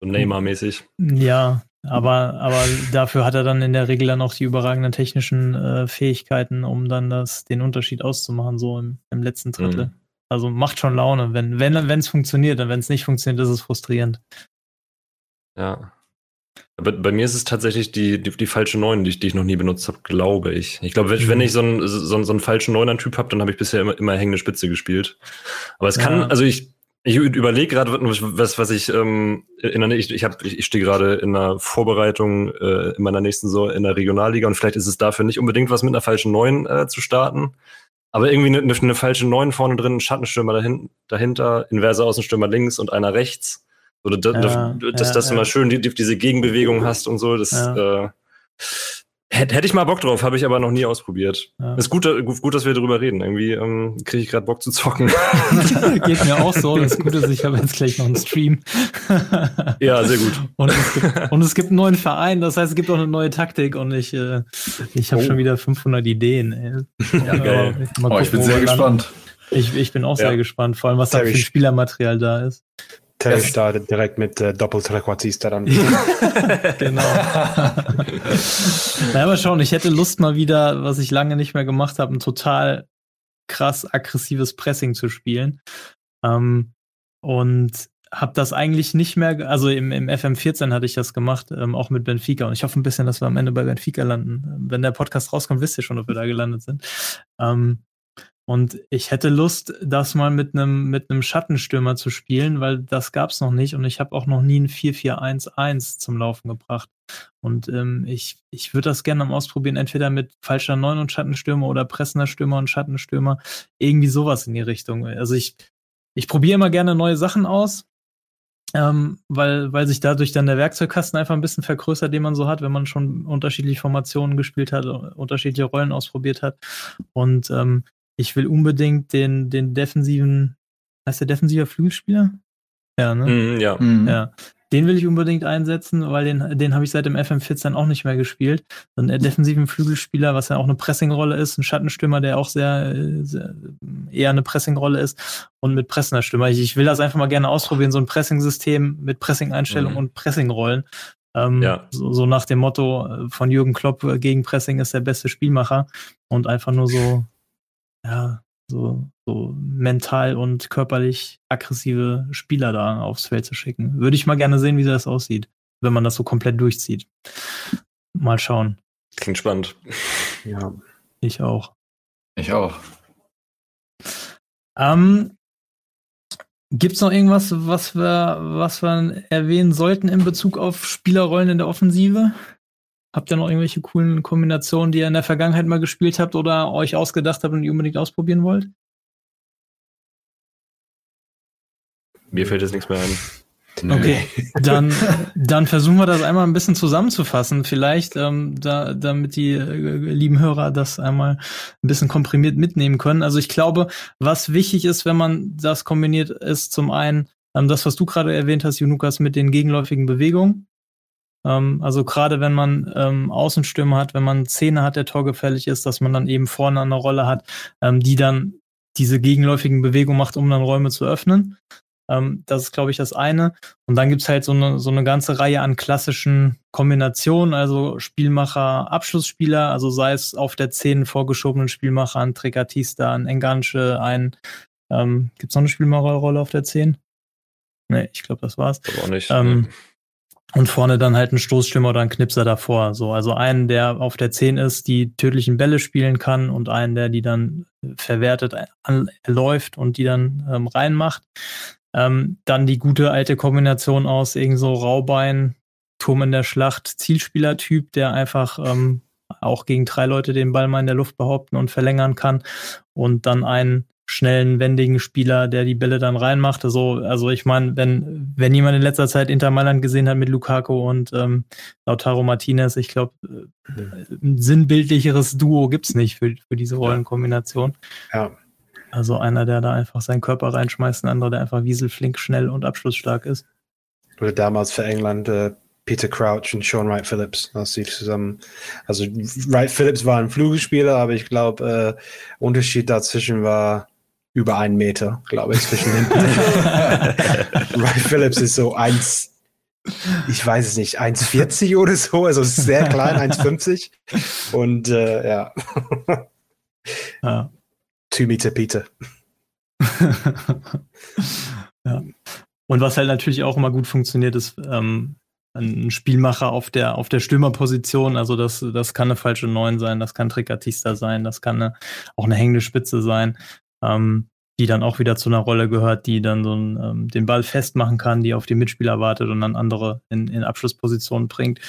so Neymar-mäßig. Ja, aber, aber dafür hat er dann in der Regel dann auch die überragenden technischen äh, Fähigkeiten, um dann das, den Unterschied auszumachen, so im, im letzten Drittel. Mhm. Also macht schon Laune, wenn wenn wenn es funktioniert, und wenn es nicht funktioniert, ist es frustrierend. Ja. Aber bei mir ist es tatsächlich die, die, die falsche Neun, die, die ich noch nie benutzt habe, glaube ich. Ich glaube, wenn, mhm. wenn ich so einen, so, so einen falschen Neuner-Typ habe, dann habe ich bisher immer, immer hängende Spitze gespielt. Aber es kann, ja. also ich, ich überlege gerade, was, was ich ähm, in der, ich, ich, hab, ich, ich stehe gerade in einer Vorbereitung äh, in meiner nächsten Saison in der Regionalliga und vielleicht ist es dafür nicht unbedingt was mit einer falschen Neun äh, zu starten. aber irgendwie eine, eine falsche Neun vorne drin, ein Schattenstürmer dahin, dahinter, inverse Außenstürmer links und einer rechts. Oder da, ja, dass, ja, dass du mal schön die, diese Gegenbewegung hast und so. Das äh, Hätte, hätte ich mal Bock drauf, habe ich aber noch nie ausprobiert. Ja. Ist gut, gut, dass wir darüber reden. Irgendwie ähm, kriege ich gerade Bock zu zocken. Geht mir auch so. Das Gute ist, ich habe jetzt gleich noch einen Stream. ja, sehr gut. Und es, gibt, und es gibt einen neuen Verein, das heißt, es gibt auch eine neue Taktik und ich, äh, ich habe oh. schon wieder 500 Ideen. Ey. Ja, geil. Gucken, oh, ich bin sehr gespannt. Ich, ich bin auch ja. sehr gespannt, vor allem was da für Spielermaterial da ist. Terry startet direkt mit äh, Doppeltrequartista dann. genau. Na, aber schon, ich hätte Lust mal wieder, was ich lange nicht mehr gemacht habe, ein total krass aggressives Pressing zu spielen. Ähm, und habe das eigentlich nicht mehr, also im, im FM14 hatte ich das gemacht, ähm, auch mit Benfica. Und ich hoffe ein bisschen, dass wir am Ende bei Benfica landen. Wenn der Podcast rauskommt, wisst ihr schon, ob wir da gelandet sind. Ähm, und ich hätte Lust, das mal mit einem mit einem Schattenstürmer zu spielen, weil das gab's noch nicht und ich habe auch noch nie ein 4-4-1-1 zum Laufen gebracht. Und ähm, ich, ich würde das gerne mal ausprobieren, entweder mit falscher 9 und Schattenstürmer oder pressender Stürmer und Schattenstürmer. Irgendwie sowas in die Richtung. Also ich, ich probiere immer gerne neue Sachen aus, ähm, weil, weil sich dadurch dann der Werkzeugkasten einfach ein bisschen vergrößert, den man so hat, wenn man schon unterschiedliche Formationen gespielt hat, unterschiedliche Rollen ausprobiert hat. Und ähm, ich will unbedingt den, den defensiven, heißt der defensiver Flügelspieler? Ja, ne? Mm, ja. Mm. ja. Den will ich unbedingt einsetzen, weil den, den habe ich seit dem FM14 auch nicht mehr gespielt. So einen defensiven Flügelspieler, was ja auch eine Pressingrolle ist, ein Schattenstürmer, der auch sehr, sehr eher eine Pressingrolle ist und mit pressender Stürmer. Ich, ich, will das einfach mal gerne ausprobieren, so ein Pressing-System mit Pressing-Einstellungen mhm. und Pressingrollen. Ähm, ja. so, so, nach dem Motto äh, von Jürgen Klopp, äh, gegen Pressing ist der beste Spielmacher und einfach nur so ja, so, so mental und körperlich aggressive Spieler da aufs Feld zu schicken. Würde ich mal gerne sehen, wie das aussieht, wenn man das so komplett durchzieht. Mal schauen. Klingt spannend. Ja. Ich auch. Ich auch. Ähm, Gibt es noch irgendwas, was wir, was wir erwähnen sollten in Bezug auf Spielerrollen in der Offensive? Habt ihr noch irgendwelche coolen Kombinationen, die ihr in der Vergangenheit mal gespielt habt oder euch ausgedacht habt und die unbedingt ausprobieren wollt? Mir fällt jetzt nichts mehr ein. Okay, dann, dann versuchen wir das einmal ein bisschen zusammenzufassen, vielleicht, ähm, da, damit die äh, lieben Hörer das einmal ein bisschen komprimiert mitnehmen können. Also ich glaube, was wichtig ist, wenn man das kombiniert, ist zum einen ähm, das, was du gerade erwähnt hast, Junukas, mit den gegenläufigen Bewegungen. Ähm, also gerade wenn man ähm, Außenstürmer hat, wenn man Szene hat, der torgefällig ist, dass man dann eben vorne eine Rolle hat, ähm, die dann diese gegenläufigen Bewegungen macht, um dann Räume zu öffnen. Ähm, das ist, glaube ich, das eine. Und dann gibt's halt so eine, so eine ganze Reihe an klassischen Kombinationen, also Spielmacher, Abschlussspieler, also sei es auf der 10 vorgeschobenen Spielmacher, ein Trekatista, ein Enganche, ein ähm, gibt's noch eine Spielmacherrolle auf der 10? Nee, ich glaube, das war's. Aber auch nicht. Ähm, und vorne dann halt ein Stoßstürmer oder ein Knipser davor. So, also einen, der auf der 10 ist, die tödlichen Bälle spielen kann und einen, der die dann verwertet läuft und die dann ähm, reinmacht. Ähm, dann die gute alte Kombination aus irgend so Raubein, Turm in der Schlacht, Zielspielertyp, der einfach ähm, auch gegen drei Leute den Ball mal in der Luft behaupten und verlängern kann. Und dann einen schnellen, wendigen Spieler, der die Bälle dann reinmacht. Also, also ich meine, wenn, wenn jemand in letzter Zeit Inter Mailand gesehen hat mit Lukaku und ähm, Lautaro Martinez, ich glaube, äh, ein sinnbildlicheres Duo gibt's nicht für, für diese Rollenkombination. Ja. Also einer, der da einfach seinen Körper reinschmeißt, ein anderer, der einfach wieselflink, schnell und abschlussstark ist. Oder damals für England äh, Peter Crouch und Sean Wright Phillips, als sie zusammen. Also Wright Phillips war ein Flügelspieler, aber ich glaube, äh, Unterschied dazwischen war über einen Meter, glaube ich, zwischen den Ryan Phillips ist so eins, ich weiß es nicht, 1,40 oder so, also sehr klein, 1,50. Und äh, ja. ja. Two Meter Peter. ja. Und was halt natürlich auch immer gut funktioniert, ist ähm, ein Spielmacher auf der, auf der Stürmerposition. Also das, das kann eine falsche Neun sein, das kann Trikatista sein, das kann eine, auch eine hängende Spitze sein. Ähm, die dann auch wieder zu einer Rolle gehört, die dann so einen, ähm, den Ball festmachen kann, die auf die Mitspieler wartet und dann andere in, in Abschlusspositionen bringt.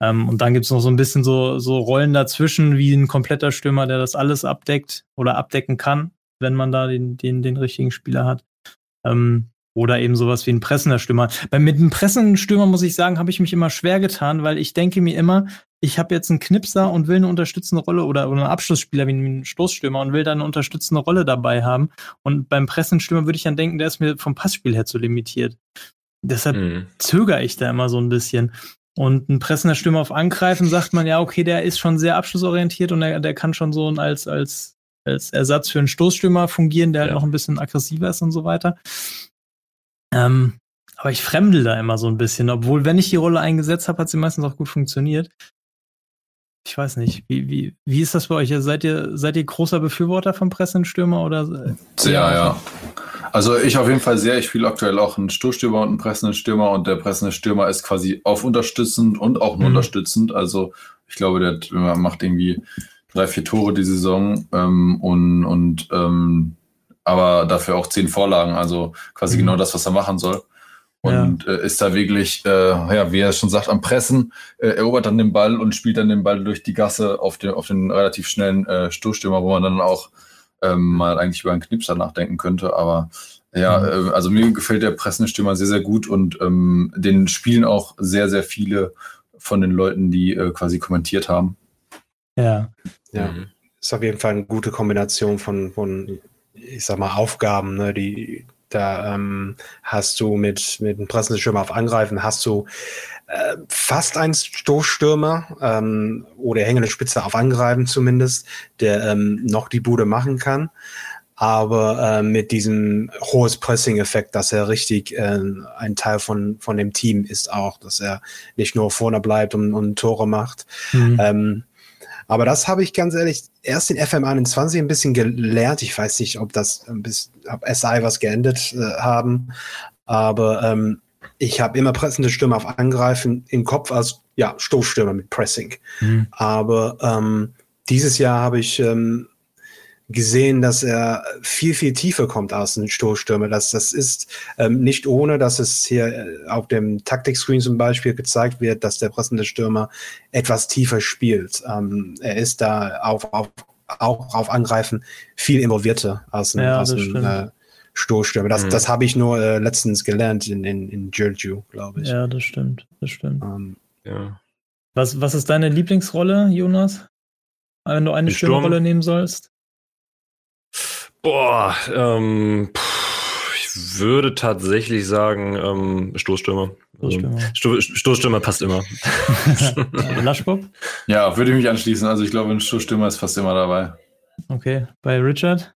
Ähm, und dann gibt's noch so ein bisschen so, so Rollen dazwischen, wie ein kompletter Stürmer, der das alles abdeckt oder abdecken kann, wenn man da den, den, den richtigen Spieler hat. Ähm, oder eben sowas wie ein pressender Stürmer. Bei, mit einem pressenden Stürmer, muss ich sagen, habe ich mich immer schwer getan, weil ich denke mir immer, ich habe jetzt einen Knipser und will eine unterstützende Rolle oder, oder einen Abschlussspieler wie einen Stoßstürmer und will da eine unterstützende Rolle dabei haben. Und beim Pressenstürmer würde ich dann denken, der ist mir vom Passspiel her zu limitiert. Deshalb mhm. zögere ich da immer so ein bisschen. Und ein pressender Stürmer auf Angreifen sagt man ja, okay, der ist schon sehr abschlussorientiert und der, der kann schon so als, als, als Ersatz für einen Stoßstürmer fungieren, der halt ja. halt noch ein bisschen aggressiver ist und so weiter. Ähm, aber ich fremdel da immer so ein bisschen, obwohl, wenn ich die Rolle eingesetzt habe, hat sie meistens auch gut funktioniert. Ich weiß nicht, wie, wie, wie ist das bei euch? Seid ihr, seid ihr großer Befürworter von Pressenstürmer oder? Sehr, ja. Also ich auf jeden Fall sehr. Ich spiele aktuell auch einen Stoßstürmer und einen pressenden Stürmer und der pressende Stürmer ist quasi auf unterstützend und auch nur mhm. unterstützend. Also ich glaube, der macht irgendwie drei, vier Tore die Saison ähm, und, und ähm, aber dafür auch zehn Vorlagen, also quasi mhm. genau das, was er machen soll. Und ja. äh, ist da wirklich, äh, ja, wie er schon sagt, am Pressen, äh, erobert dann den Ball und spielt dann den Ball durch die Gasse auf den, auf den relativ schnellen äh, Stoßstürmer, wo man dann auch ähm, mal eigentlich über einen Knipser nachdenken könnte. Aber ja, mhm. äh, also mir gefällt der pressende Stürmer sehr, sehr gut und ähm, den spielen auch sehr, sehr viele von den Leuten, die äh, quasi kommentiert haben. Ja. Ja. Mhm. Ist auf jeden Fall eine gute Kombination von, von ich sag mal, Aufgaben, ne, die da ähm, hast du mit, mit einem Pressenstürmer auf Angreifen, hast du äh, fast einen Stoßstürmer ähm, oder hängende Spitze auf Angreifen zumindest, der ähm, noch die Bude machen kann. Aber äh, mit diesem hohes Pressing-Effekt, dass er richtig äh, ein Teil von, von dem Team ist auch, dass er nicht nur vorne bleibt und, und Tore macht. Mhm. Ähm, aber das habe ich ganz ehrlich erst in FM21 ein bisschen gelernt. Ich weiß nicht, ob das ein bisschen, ob SI was geändert äh, haben, aber ähm, ich habe immer pressende Stürme auf Angreifen im Kopf als ja, Stoßstürmer mit Pressing. Mhm. Aber ähm, dieses Jahr habe ich ähm, gesehen, dass er viel, viel tiefer kommt als ein Stoßstürmer. Das, das ist ähm, nicht ohne, dass es hier äh, auf dem Taktikscreen zum Beispiel gezeigt wird, dass der pressende Stürmer etwas tiefer spielt. Ähm, er ist da auf, auf, auch auf Angreifen viel involvierter als ein, ja, als ein äh, Stoßstürmer. Das, mhm. das habe ich nur äh, letztens gelernt in, in, in Giorgio, glaube ich. Ja, das stimmt. Das stimmt. Ähm, ja. Was, was ist deine Lieblingsrolle, Jonas? Wenn du eine Stürmerrolle nehmen sollst? Boah, ähm, pff, ich würde tatsächlich sagen, ähm, Stoßstürmer. Stoßstürmer. Also, Stoßstürmer passt immer. Laschbock? Ja, würde ich mich anschließen. Also ich glaube, ein Stoßstürmer ist fast immer dabei. Okay, bei Richard?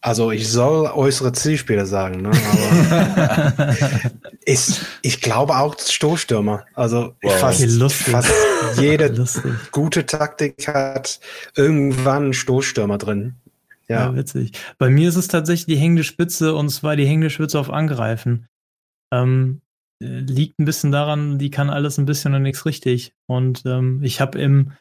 Also ich soll äußere Zielspieler sagen, ne? aber ist, ich glaube auch Stoßstürmer. Also wow. fast, fast jede lustig. gute Taktik hat irgendwann einen Stoßstürmer drin. Ja. ja. witzig. Bei mir ist es tatsächlich die hängende Spitze und zwar die hängende Spitze auf Angreifen. Ähm, äh, liegt ein bisschen daran, die kann alles ein bisschen und nichts richtig. Und ähm, ich habe im,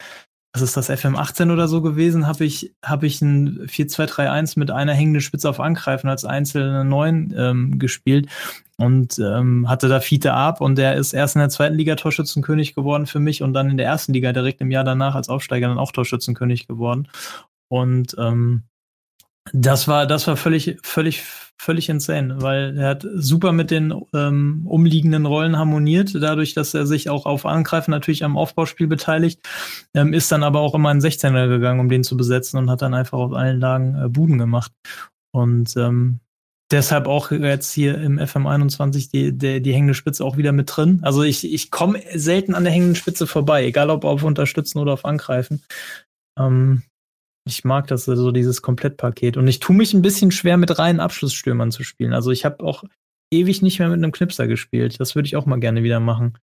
was ist das, FM18 oder so gewesen, habe ich, hab ich ein 4-2-3-1 mit einer hängenden Spitze auf Angreifen als einzelne Neun ähm, gespielt und ähm, hatte da Fiete ab und der ist erst in der zweiten Liga Torschützenkönig geworden für mich und dann in der ersten Liga direkt im Jahr danach als Aufsteiger dann auch Torschützenkönig geworden. Und ähm, das war, das war völlig, völlig, völlig insane, weil er hat super mit den ähm, umliegenden Rollen harmoniert, dadurch, dass er sich auch auf Angreifen natürlich am Aufbauspiel beteiligt, ähm, ist dann aber auch immer in 16er gegangen, um den zu besetzen und hat dann einfach auf allen Lagen äh, Buden gemacht. Und ähm, deshalb auch jetzt hier im FM21 die, die, die hängende Spitze auch wieder mit drin. Also ich, ich komme selten an der hängenden Spitze vorbei, egal ob auf Unterstützen oder auf Angreifen. Ähm, ich mag das so dieses Komplettpaket. Und ich tue mich ein bisschen schwer, mit reinen Abschlussstürmern zu spielen. Also ich habe auch ewig nicht mehr mit einem Knipser gespielt. Das würde ich auch mal gerne wieder machen.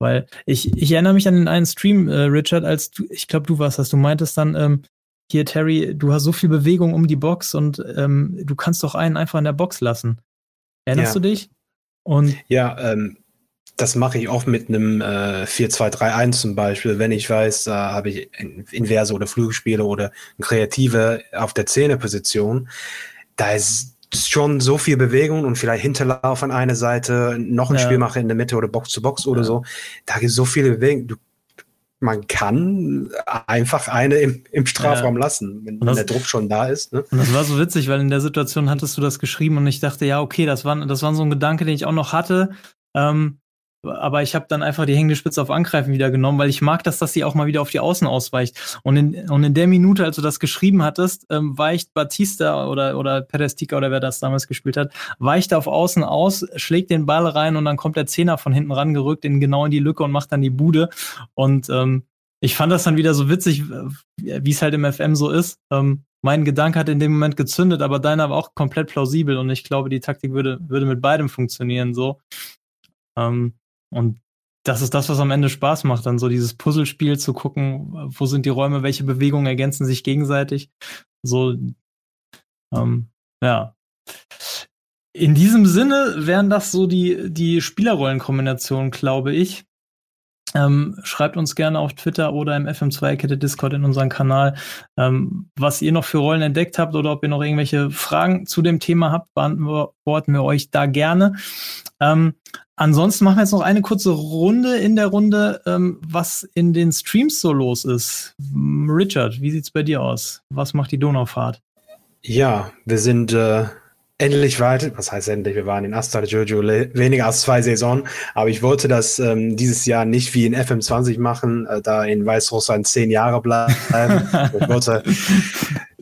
Weil ich, ich erinnere mich an den einen Stream, äh, Richard, als du, ich glaube, du warst das, du meintest dann, ähm, hier, Terry, du hast so viel Bewegung um die Box und ähm, du kannst doch einen einfach in der Box lassen. Erinnerst ja. du dich? Und ja, ähm, das mache ich oft mit einem äh, 4-2-3-1 zum Beispiel, wenn ich weiß, da habe ich Inverse oder Flügelspiele oder Kreative auf der Zehnerposition. Da ist schon so viel Bewegung und vielleicht Hinterlauf an einer Seite, noch ein Ja. Spielmacher in der Mitte oder Box zu Box oder so. Da gibt es so viele Bewegung. Du, man kann einfach eine im, im Strafraum lassen, wenn, Und wenn das- der Druck schon da ist. Ne? Und das war so witzig, weil in der Situation hattest du das geschrieben und ich dachte, ja, okay, das war, das war so ein Gedanke, den ich auch noch hatte. Ähm, aber ich habe dann einfach die hängende Spitze auf Angreifen wieder genommen, weil ich mag das, dass sie auch mal wieder auf die Außen ausweicht. Und in, und in der Minute, als du das geschrieben hattest, ähm, weicht Batista oder, oder Pedestica oder wer das damals gespielt hat, weicht auf Außen aus, schlägt den Ball rein und dann kommt der Zehner von hinten rangerückt, in genau in die Lücke und macht dann die Bude. Und ähm, ich fand das dann wieder so witzig, äh, wie es halt im FM so ist. Ähm, mein Gedanke hat in dem Moment gezündet, aber deiner war auch komplett plausibel und ich glaube, die Taktik würde, würde mit beidem funktionieren so. Ähm, und das ist das, was am Ende Spaß macht, dann so dieses Puzzlespiel zu gucken, wo sind die Räume, welche Bewegungen ergänzen sich gegenseitig. So, ähm, ja. In diesem Sinne wären das so die, die Spielerrollenkombinationen, glaube ich. Ähm, schreibt uns gerne auf Twitter oder im FM2-Kette Discord in unseren Kanal, ähm, was ihr noch für Rollen entdeckt habt oder ob ihr noch irgendwelche Fragen zu dem Thema habt, beantworten wir euch da gerne. Ähm, ansonsten machen wir jetzt noch eine kurze Runde in der Runde, ähm, was in den Streams so los ist. M, Richard, wie sieht's bei dir aus? Was macht die Donaufahrt? Ja, wir sind äh, endlich weit. Was heißt endlich? Wir waren in Asta Jojo weniger als zwei Saisonen. Aber ich wollte das ähm, dieses Jahr nicht wie in FM20 machen, äh, da in Weißrussland zehn Jahre bleiben. ich wollte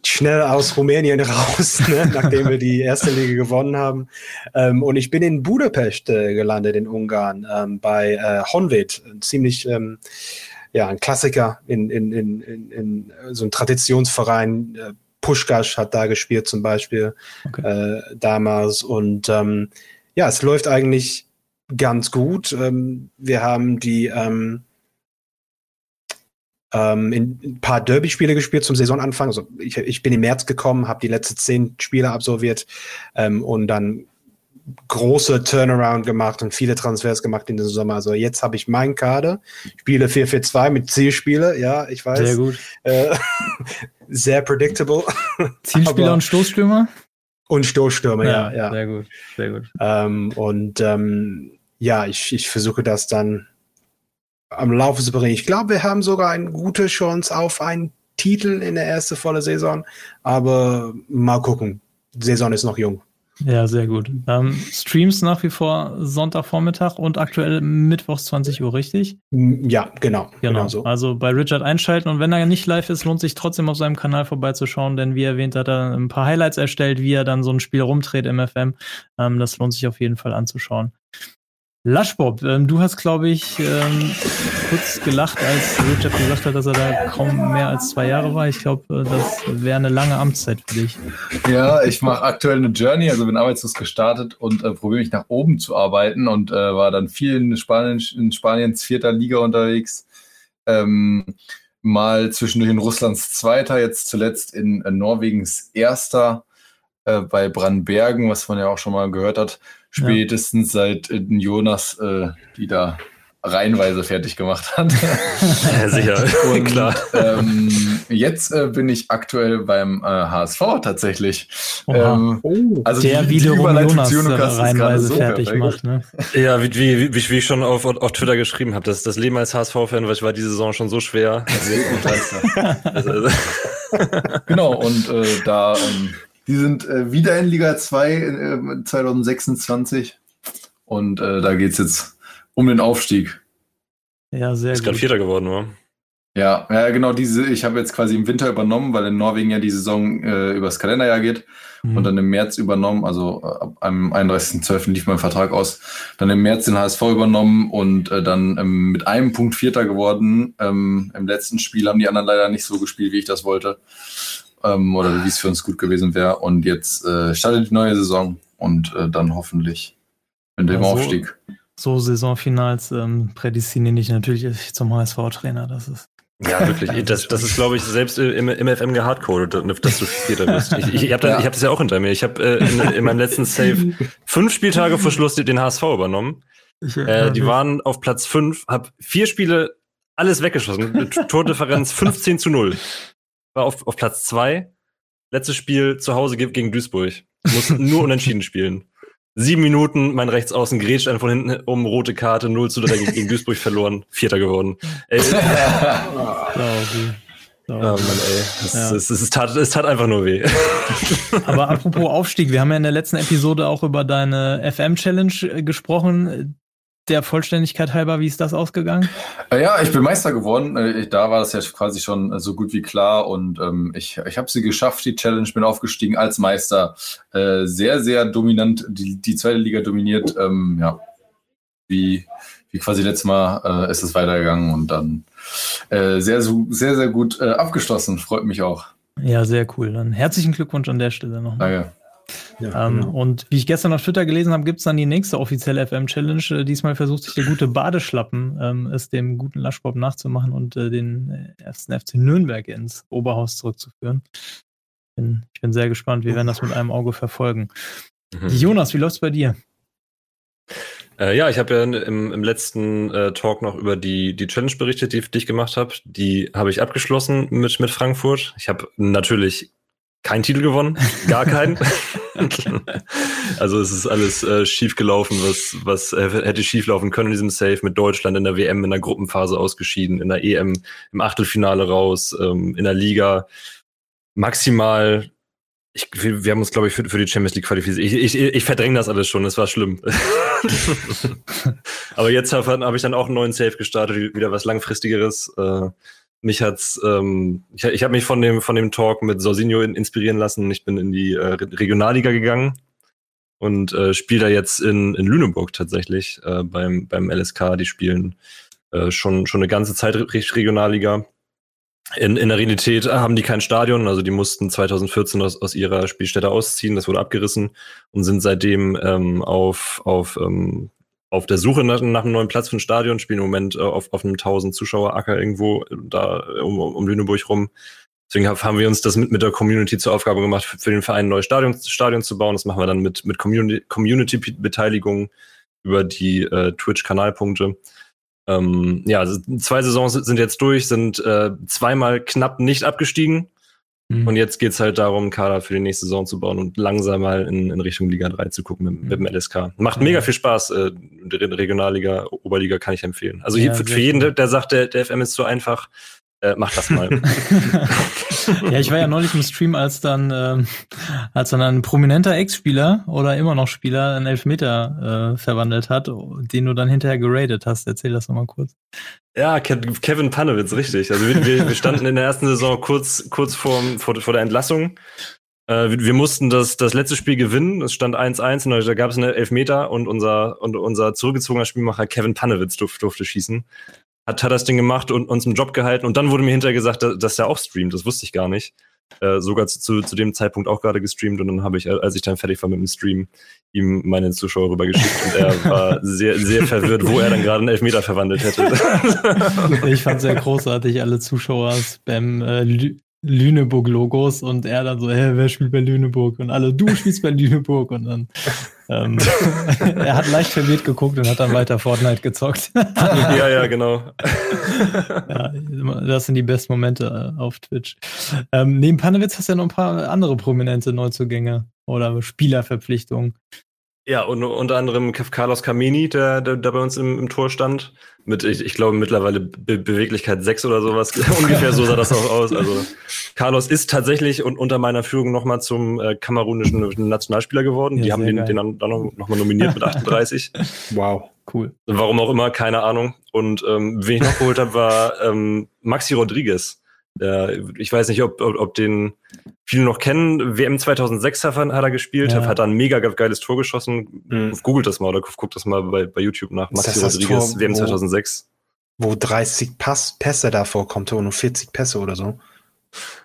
schnell aus Rumänien raus, ne, nachdem wir die erste Liga gewonnen haben. Ähm, und ich bin in Budapest äh, gelandet, in Ungarn, ähm, bei äh, Honved, ziemlich ähm, ja, ein Klassiker in, in, in, in, in so ein Traditionsverein. Pushkash hat da gespielt zum Beispiel Okay. äh, damals. Und ähm, ja, es läuft eigentlich ganz gut. Ähm, wir haben die ähm, ähm, in ein paar Derby-Spiele gespielt zum Saisonanfang. Also ich, ich bin im März gekommen, habe die letzten zehn Spiele absolviert ähm, und dann große Turnaround gemacht und viele Transfers gemacht in den Sommer. Also jetzt habe ich meinen Kader, spiele 4-4-2 mit Zielspiele, ja, ich weiß. Sehr gut. Äh, sehr predictable. Zielspieler und Stoßstürmer? Und Stoßstürmer, ja, ja. Sehr gut, sehr gut. Ähm, und ähm, ja, ich, ich versuche das dann am Laufe zu bringen. Ich glaube, wir haben sogar eine gute Chance auf einen Titel in der ersten volle Saison. Aber mal gucken. Die Saison ist noch jung. Ja, sehr gut. Ähm, Streams nach wie vor Sonntagvormittag und aktuell mittwochs 20 Uhr, richtig? M- Ja, genau. Genau. genau so. Also bei Richard einschalten und wenn er nicht live ist, lohnt sich trotzdem auf seinem Kanal vorbeizuschauen, denn wie erwähnt hat er ein paar Highlights erstellt, wie er dann so ein Spiel rumdreht im FM. Ähm, das lohnt sich auf jeden Fall anzuschauen. Lushbob, ähm, du hast, glaube ich, ähm, kurz gelacht, als Richard gesagt hat, dass er da kaum mehr als zwei Jahre war. Ich glaube, äh, das wäre eine lange Amtszeit für dich. Ja, ich mache aktuell eine Journey, also bin arbeitslos gestartet und äh, probiere mich nach oben zu arbeiten und äh, war dann viel in, Spanien, in Spaniens vierter Liga unterwegs. Ähm, mal zwischendurch in Russlands zweiter, jetzt zuletzt in äh, Norwegens erster äh, bei Brandbergen, was man ja auch schon mal gehört hat. Spätestens seit äh, Jonas äh, die da reihenweise fertig gemacht hat. Ja, sicher, Und, klar. Ähm, jetzt äh, bin ich aktuell beim äh, HSV tatsächlich. Ähm, Oh, also Der die- die wiederum Überleitung Jonas äh, Jonas reihenweise so fertig perfekt. macht. Ne? Ja, wie, wie, wie, wie ich schon auf, auf Twitter geschrieben habe, das, das Leben als HSV-Fan war, war diese Saison schon so schwer. Also, also, genau, und äh, da, ähm, die sind äh, wieder in Liga 2 äh, 2026 und äh, da geht's jetzt um den Aufstieg. Ja, sehr ist gerade gut. Vierter geworden, oder? Ja, ja, genau, diese, ich habe jetzt quasi im Winter übernommen, weil in Norwegen ja die Saison äh, übers Kalenderjahr geht. Mhm. und dann im März übernommen, also äh, ab am 31.12. lief mein Vertrag aus, dann im März den HSV übernommen und äh, dann ähm, mit einem Punkt Vierter geworden. Ähm, Im letzten Spiel haben die anderen leider nicht so gespielt, wie ich das wollte ähm, oder wie es für uns gut gewesen wäre. Und jetzt äh, startet die neue Saison und äh, dann hoffentlich mit dem Ja, so- Aufstieg. so Saisonfinals ähm, prädestiniere ich natürlich zum HSV-Trainer. Das ist Ja, wirklich. Das, das ist, glaube ich, selbst im, im FM gehardcodet, dass du Vierter bist. Ich, ich, ich habe Ja. hab das ja auch hinter mir. Ich habe äh, in, in meinem letzten Save fünf Spieltage vor Schluss den HSV übernommen. Äh, die waren auf Platz fünf, hab vier Spiele alles weggeschossen. Tordifferenz 15 zu 0. War auf, auf Platz zwei. Letztes Spiel zu Hause ge- gegen Duisburg. Muss nur unentschieden spielen. Sieben Minuten, mein Rechtsaußen grätscht einen von hinten um, rote Karte, 0 zu 3 gegen Duisburg verloren, Vierter geworden. Ey, Oh Mann, ey. Es, ja. es, es, es, tat, es tat einfach nur weh. Aber apropos Aufstieg, wir haben ja in der letzten Episode auch über deine FM-Challenge gesprochen der Vollständigkeit halber, wie ist das ausgegangen? Äh, ja, ich bin Meister geworden. Äh, da war das ja quasi schon äh, so gut wie klar und ähm, ich, ich habe sie geschafft, die Challenge, bin aufgestiegen als Meister. Äh, sehr, sehr dominant, die, die zweite Liga dominiert. Ähm, ja, wie, wie quasi letztes Mal äh, ist es weitergegangen und dann äh, sehr, sehr, sehr gut abgeschlossen. Freut mich auch. Ja, sehr cool. Dann herzlichen Glückwunsch an der Stelle noch. Danke. Ja, ähm, genau. Und wie ich gestern auf Twitter gelesen habe, gibt es dann die nächste offizielle FM-Challenge. Äh, diesmal versucht sich der gute Badeschlappen, ähm, es dem guten Laschbob nachzumachen und äh, den äh, ersten FC Nürnberg ins Oberhaus zurückzuführen. Bin, ich bin sehr gespannt. Wir werden das mit einem Auge verfolgen. Mhm. Jonas, wie läuft's bei dir? Äh, ja, ich habe ja im, im letzten äh, Talk noch über die, die Challenge berichtet, die, die ich gemacht habe. Die habe ich abgeschlossen mit, mit Frankfurt. Ich habe natürlich keinen Titel gewonnen, gar keinen. also es ist alles äh, schief gelaufen, was, was hätte schief laufen können in diesem Safe mit Deutschland in der WM in der Gruppenphase ausgeschieden, in der EM im Achtelfinale raus, ähm, in der Liga maximal. Ich, wir, wir haben uns, glaube ich, für, für die Champions League qualifiziert. Ich, ich, ich verdränge das alles schon, das war schlimm. Aber jetzt habe hab ich dann auch einen neuen Safe gestartet, wieder was langfristigeres. Äh, mich hat's, ähm, ich, ich habe mich von dem von dem Talk mit Sorsinho inspirieren lassen. Ich bin in die äh, Regionalliga gegangen und äh, spiele da jetzt in, in Lüneburg tatsächlich äh, beim beim LSK. Die spielen äh, schon schon eine ganze Zeit Regionalliga. In, in der Realität haben die kein Stadion, also die mussten 2014 aus, aus ihrer Spielstätte ausziehen, das wurde abgerissen und sind seitdem ähm, auf, auf ähm, auf der Suche nach, nach, einem neuen Platz für ein Stadion, spielen im Moment äh, auf, auf einem 1000 Zuschauer Acker irgendwo da um, um Lüneburg rum. Deswegen haben wir uns das mit, mit der Community zur Aufgabe gemacht, für, den Verein ein neues Stadion, Stadion zu bauen. Das machen wir dann mit, mit Community-Beteiligung über die äh, Twitch-Kanalpunkte. Ähm, ja, zwei Saisons sind jetzt durch, sind äh, zweimal knapp nicht abgestiegen. Mhm. Und jetzt geht's halt darum, Kader für die nächste Saison zu bauen und langsam mal in, in Richtung Liga 3 zu gucken mit, mit dem mhm. LSK. Macht mega viel Spaß. Äh, Regionalliga, Oberliga kann ich empfehlen. Also ja, für, für jeden, der, der sagt, der, der FM ist zu einfach, äh, mach das mal. ja, ich war ja neulich im Stream, als dann, äh, als dann ein prominenter Ex-Spieler oder immer noch Spieler einen Elfmeter äh, verwandelt hat, den du dann hinterher geradet hast. Erzähl das nochmal kurz. Ja, Kevin Panewitz, richtig. Also wir, wir standen in der ersten Saison kurz, kurz vor, vor, vor der Entlassung. Äh, wir, wir, mussten das, das letzte Spiel gewinnen. Es stand 1-1 und da gab es einen Elfmeter und unser, und unser zurückgezogener Spielmacher Kevin Panewitz durf, durfte schießen hat, hat das Ding gemacht und uns im Job gehalten. Und dann wurde mir hinterher gesagt, dass, dass er auch streamt. Das wusste ich gar nicht. Äh, sogar zu, zu, zu dem Zeitpunkt auch gerade gestreamt. Und dann habe ich, als ich dann fertig war mit dem Stream, ihm meine Zuschauer rübergeschickt. Und er war sehr, sehr verwirrt, wo er dann gerade einen Elfmeter verwandelt hätte. ich fand sehr großartig, alle Zuschauer spam äh, Lüneburg-Logos und er dann so, hä, wer spielt bei Lüneburg? Und alle, du spielst bei Lüneburg. Und dann, ähm, er hat leicht verwirrt geguckt und hat dann weiter Fortnite gezockt. ja, ja, genau. ja, das sind die besten Momente äh, auf Twitch. Ähm, neben Panewitz hast du ja noch ein paar andere prominente Neuzugänge oder Spielerverpflichtungen. Ja, und unter anderem Carlos Camini, der, der, der bei uns im, im Tor stand. Mit, ich, ich glaube, mittlerweile Be Beweglichkeit 6 oder sowas. Ungefähr so sah das auch aus. Also Carlos ist tatsächlich und unter meiner Führung nochmal zum äh, kamerunischen Nationalspieler geworden. Ja, Die haben den, den dann, nochmal nominiert mit 38. wow, cool. Warum auch immer, keine Ahnung. Und ähm, wen ich noch geholt habe, war ähm, Maxi Rodriguez. Der, ich weiß nicht, ob, ob, ob den viele noch kennen. WM 2006 hat er gespielt, ja. hat da ein mega geiles Tor geschossen. Mhm. Googelt das mal oder guckt das mal bei, bei YouTube nach. Maxi Rodriguez, Tor, WM 2006. Wo 30 Pass, Pässe da vorkommt und 40 Pässe oder so.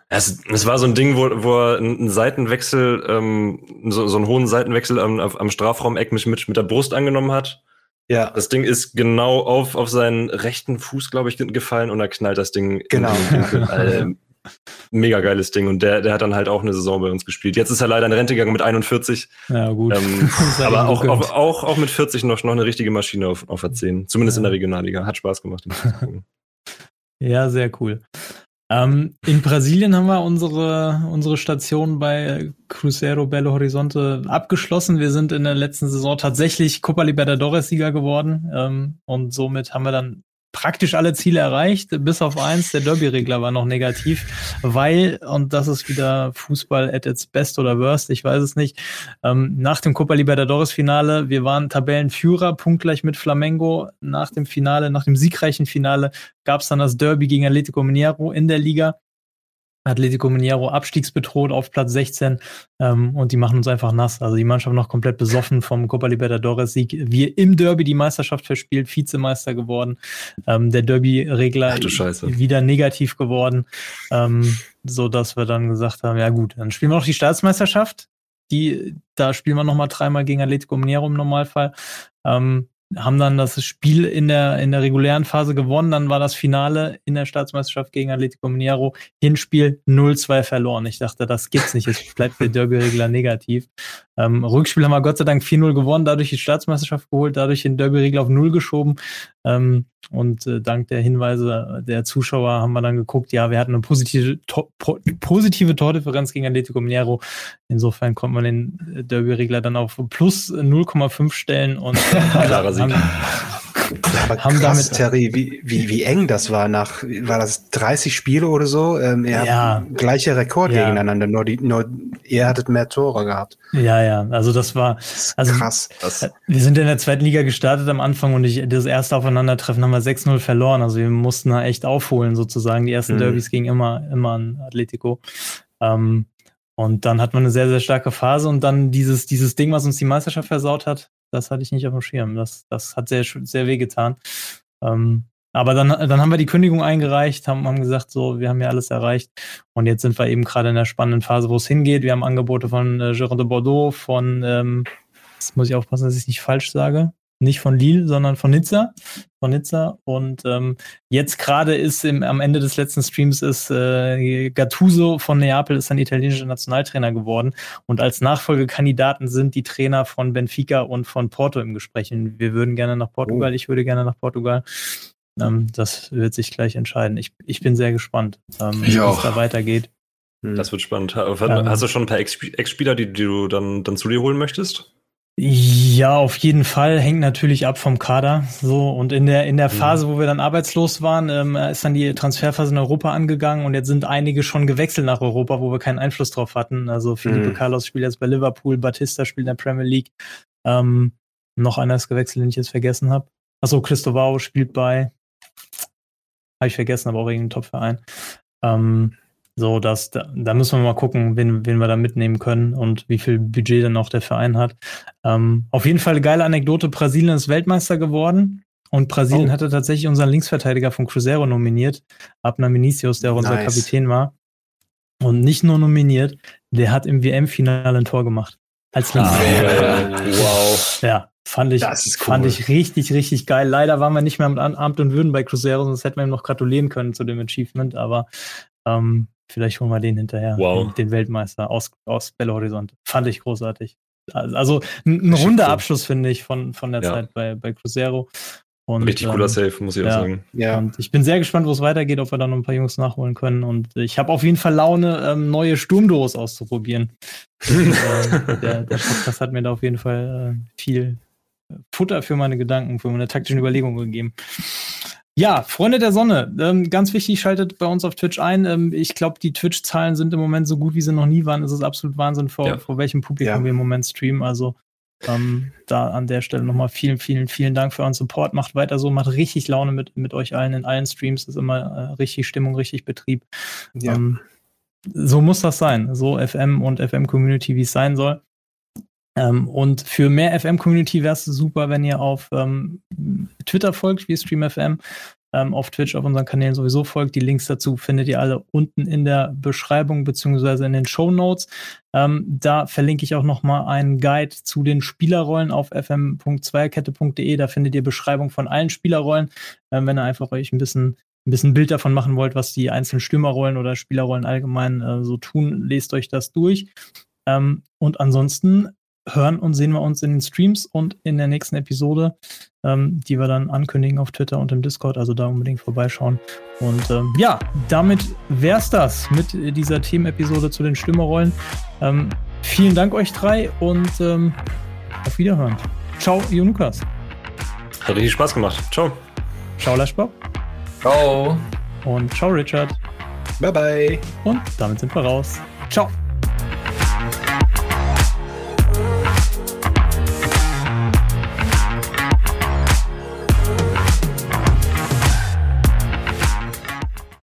Es, es war so ein Ding, wo, wo er einen Seitenwechsel, ähm, so, so einen hohen Seitenwechsel am, am Strafraumeck mit, mit der Brust angenommen hat ja. Das Ding ist genau auf, auf seinen rechten Fuß, glaube ich, gefallen und er knallt das Ding. Genau. äh, mega geiles Ding. Und der, der hat dann halt auch eine Saison bei uns gespielt. Jetzt ist er leider in Rente gegangen mit 41. Ja, gut. Ähm, aber auch, auch, auch, auch mit 40 noch, noch eine richtige Maschine auf, auf der 10. Zumindest ja. in der Regionalliga. Hat Spaß gemacht. ja, sehr cool. Ähm, in Brasilien haben wir unsere, unsere Station bei Cruzeiro Belo Horizonte abgeschlossen. Wir sind in der letzten Saison tatsächlich Copa Libertadores Sieger geworden. Ähm, und somit haben wir dann praktisch alle Ziele erreicht, bis auf eins, der Derby-Regler war noch negativ, weil, und das ist wieder Fußball at its best oder worst, ich weiß es nicht, ähm, nach dem Copa Libertadores-Finale, wir waren Tabellenführer, punktgleich mit Flamengo, nach dem Finale, nach dem siegreichen Finale gab es dann das Derby gegen Atletico Mineiro in der Liga Atletico Mineiro abstiegsbedroht auf Platz 16 ähm, und die machen uns einfach nass. Also die Mannschaft noch komplett besoffen vom Copa Libertadores Sieg. Wir im Derby die Meisterschaft verspielt, Vizemeister geworden. Ähm, der Derby-Regler wieder negativ geworden, ähm, so dass wir dann gesagt haben, ja gut, dann spielen wir noch die Staatsmeisterschaft. Die, da spielen wir noch mal dreimal gegen Atletico Mineiro im Normalfall. Ähm, haben dann das Spiel in der, in der regulären Phase gewonnen. Dann war das Finale in der Staatsmeisterschaft gegen Atletico Mineiro. Hinspiel 0-2 verloren. Ich dachte, das gibt's nicht. Es bleibt der Derby-Regler negativ. Ähm, Rückspiel haben wir Gott sei Dank 4-0 gewonnen, dadurch die Staatsmeisterschaft geholt, dadurch den Derby-Regler auf 0 geschoben. Ähm, und äh, dank der Hinweise der Zuschauer haben wir dann geguckt, ja, wir hatten eine positive, to positive Tordifferenz gegen Atletico Mineiro. Insofern konnte man den äh, Derby-Regler dann auf plus 0,5 stellen und äh, haben, aber haben krass, damit, Terry, wie, wie, wie eng das war nach, war das 30 Spiele oder so? Ähm, er ja, gleicher Rekord ja. gegeneinander, nur, die, nur ihr hattet mehr Tore gehabt. Ja, ja, also das war also krass. Das, wir sind in der zweiten Liga gestartet am Anfang und ich, das erste Aufeinandertreffen haben wir 6-0 verloren. Also wir mussten da echt aufholen sozusagen. Die ersten mhm. Derbys gingen immer, immer an Atletico. Ähm, und dann hat man eine sehr, sehr starke Phase und dann dieses, dieses Ding, was uns die Meisterschaft versaut hat, das hatte ich nicht auf dem Schirm. Das, das hat sehr, sehr weh getan. Ähm, aber dann, dann haben wir die Kündigung eingereicht, haben, haben gesagt, so, wir haben ja alles erreicht. Und jetzt sind wir eben gerade in der spannenden Phase, wo es hingeht. Wir haben Angebote von äh, Gérard de Bordeaux, von, ähm, jetzt muss ich aufpassen, dass ich es nicht falsch sage, nicht von Lille, sondern von Nizza. Von Nizza. Und ähm, jetzt gerade ist im, am Ende des letzten Streams ist äh, Gattuso von Neapel ist ein italienischer Nationaltrainer geworden. Und als Nachfolgekandidaten sind die Trainer von Benfica und von Porto im Gespräch. Und wir würden gerne nach Portugal, oh. ich würde gerne nach Portugal. Ähm, das wird sich gleich entscheiden. Ich, ich bin sehr gespannt, ähm, wie es da weitergeht. Das wird spannend. Hast ähm, du schon ein paar Ex-Spieler, die, die du dann, dann zu dir holen möchtest? Ja, auf jeden Fall. Hängt natürlich ab vom Kader. So, und in der, in der mhm. Phase, wo wir dann arbeitslos waren, ähm, ist dann die Transferphase in Europa angegangen und jetzt sind einige schon gewechselt nach Europa, wo wir keinen Einfluss drauf hatten. Also Felipe mhm. Carlos spielt jetzt bei Liverpool, Batista spielt in der Premier League. Ähm, noch einer ist gewechselt, den ich jetzt vergessen habe. Achso, Christovao spielt bei, habe ich vergessen, aber auch irgendein Top-Verein. Ähm, so, dass, da, da müssen wir mal gucken, wen, wen wir da mitnehmen können und wie viel Budget dann auch der Verein hat. Ähm, auf jeden Fall eine geile Anekdote. Brasilien ist Weltmeister geworden. Und Brasilien oh. hatte tatsächlich unseren Linksverteidiger von Cruzeiro nominiert, Abner Vinicius, der auch unser nice. Kapitän war. Und nicht nur nominiert, der hat im WM-Finale ein Tor gemacht. Als Linksverteidiger. Ah, wow. Ja, fand ich, cool. fand ich richtig, richtig geil. Leider waren wir nicht mehr mit Amt und Würden bei Cruzeiro, sonst hätten wir ihm noch gratulieren können zu dem Achievement, aber ähm, Vielleicht holen wir den hinterher, wow. den, den, Weltmeister aus, aus Belo Horizonte. Fand ich großartig. Also ein, ein runder Abschluss, finde ich, von, von der ja. Zeit bei, bei Cruzeiro. Und, Richtig cooler ähm, Save, muss ich ja, auch sagen. Ja. Und ich bin sehr gespannt, wo es weitergeht, ob wir da noch ein paar Jungs nachholen können. Und ich habe auf jeden Fall Laune, ähm, neue Sturmduos auszuprobieren. und, äh, der, der Podcast hat mir da auf jeden Fall äh, viel Futter für meine Gedanken, für meine taktischen Überlegungen gegeben. Ja, Freunde der Sonne, ähm, ganz wichtig, schaltet bei uns auf Twitch ein. Ähm, ich glaube, die Twitch-Zahlen sind im Moment so gut, wie sie noch nie waren. Es ist absolut Wahnsinn, vor, ja. vor welchem Publikum ja. wir im Moment streamen. Also ähm, da an der Stelle nochmal vielen, vielen, vielen Dank für euren Support. Macht weiter so, macht richtig Laune mit, mit euch allen in allen Streams. ist immer äh, richtig Stimmung, richtig Betrieb. Ja. Ähm, so muss das sein. So FM und FM-Community, wie es sein soll. Ähm, und für mehr FM-Community wäre es super, wenn ihr auf ähm, Twitter folgt, wie StreamFM, ähm, auf Twitch, auf unseren Kanälen sowieso folgt. Die Links dazu findet ihr alle unten in der Beschreibung beziehungsweise in den Show Notes. Ähm, da verlinke ich auch nochmal einen Guide zu den Spielerrollen auf fm.zweierkette.de. Da findet ihr Beschreibung von allen Spielerrollen, ähm, wenn ihr einfach euch ein bisschen ein bisschen Bild davon machen wollt, was die einzelnen Stürmerrollen oder Spielerrollen allgemein äh, so tun, lest euch das durch. Ähm, und ansonsten hören und sehen wir uns in den Streams und in der nächsten Episode, ähm, die wir dann ankündigen auf Twitter und im Discord. Also da unbedingt vorbeischauen. Und ähm, ja, damit wär's das mit dieser Themenepisode zu den Stimmerrollen. Ähm, vielen Dank euch drei und ähm, auf Wiederhören. Ciao, Jonukas. Hat richtig Spaß gemacht. Ciao. Ciao, Lashbob. Ciao. Und ciao, Richard. Bye bye. Und damit sind wir raus. Ciao.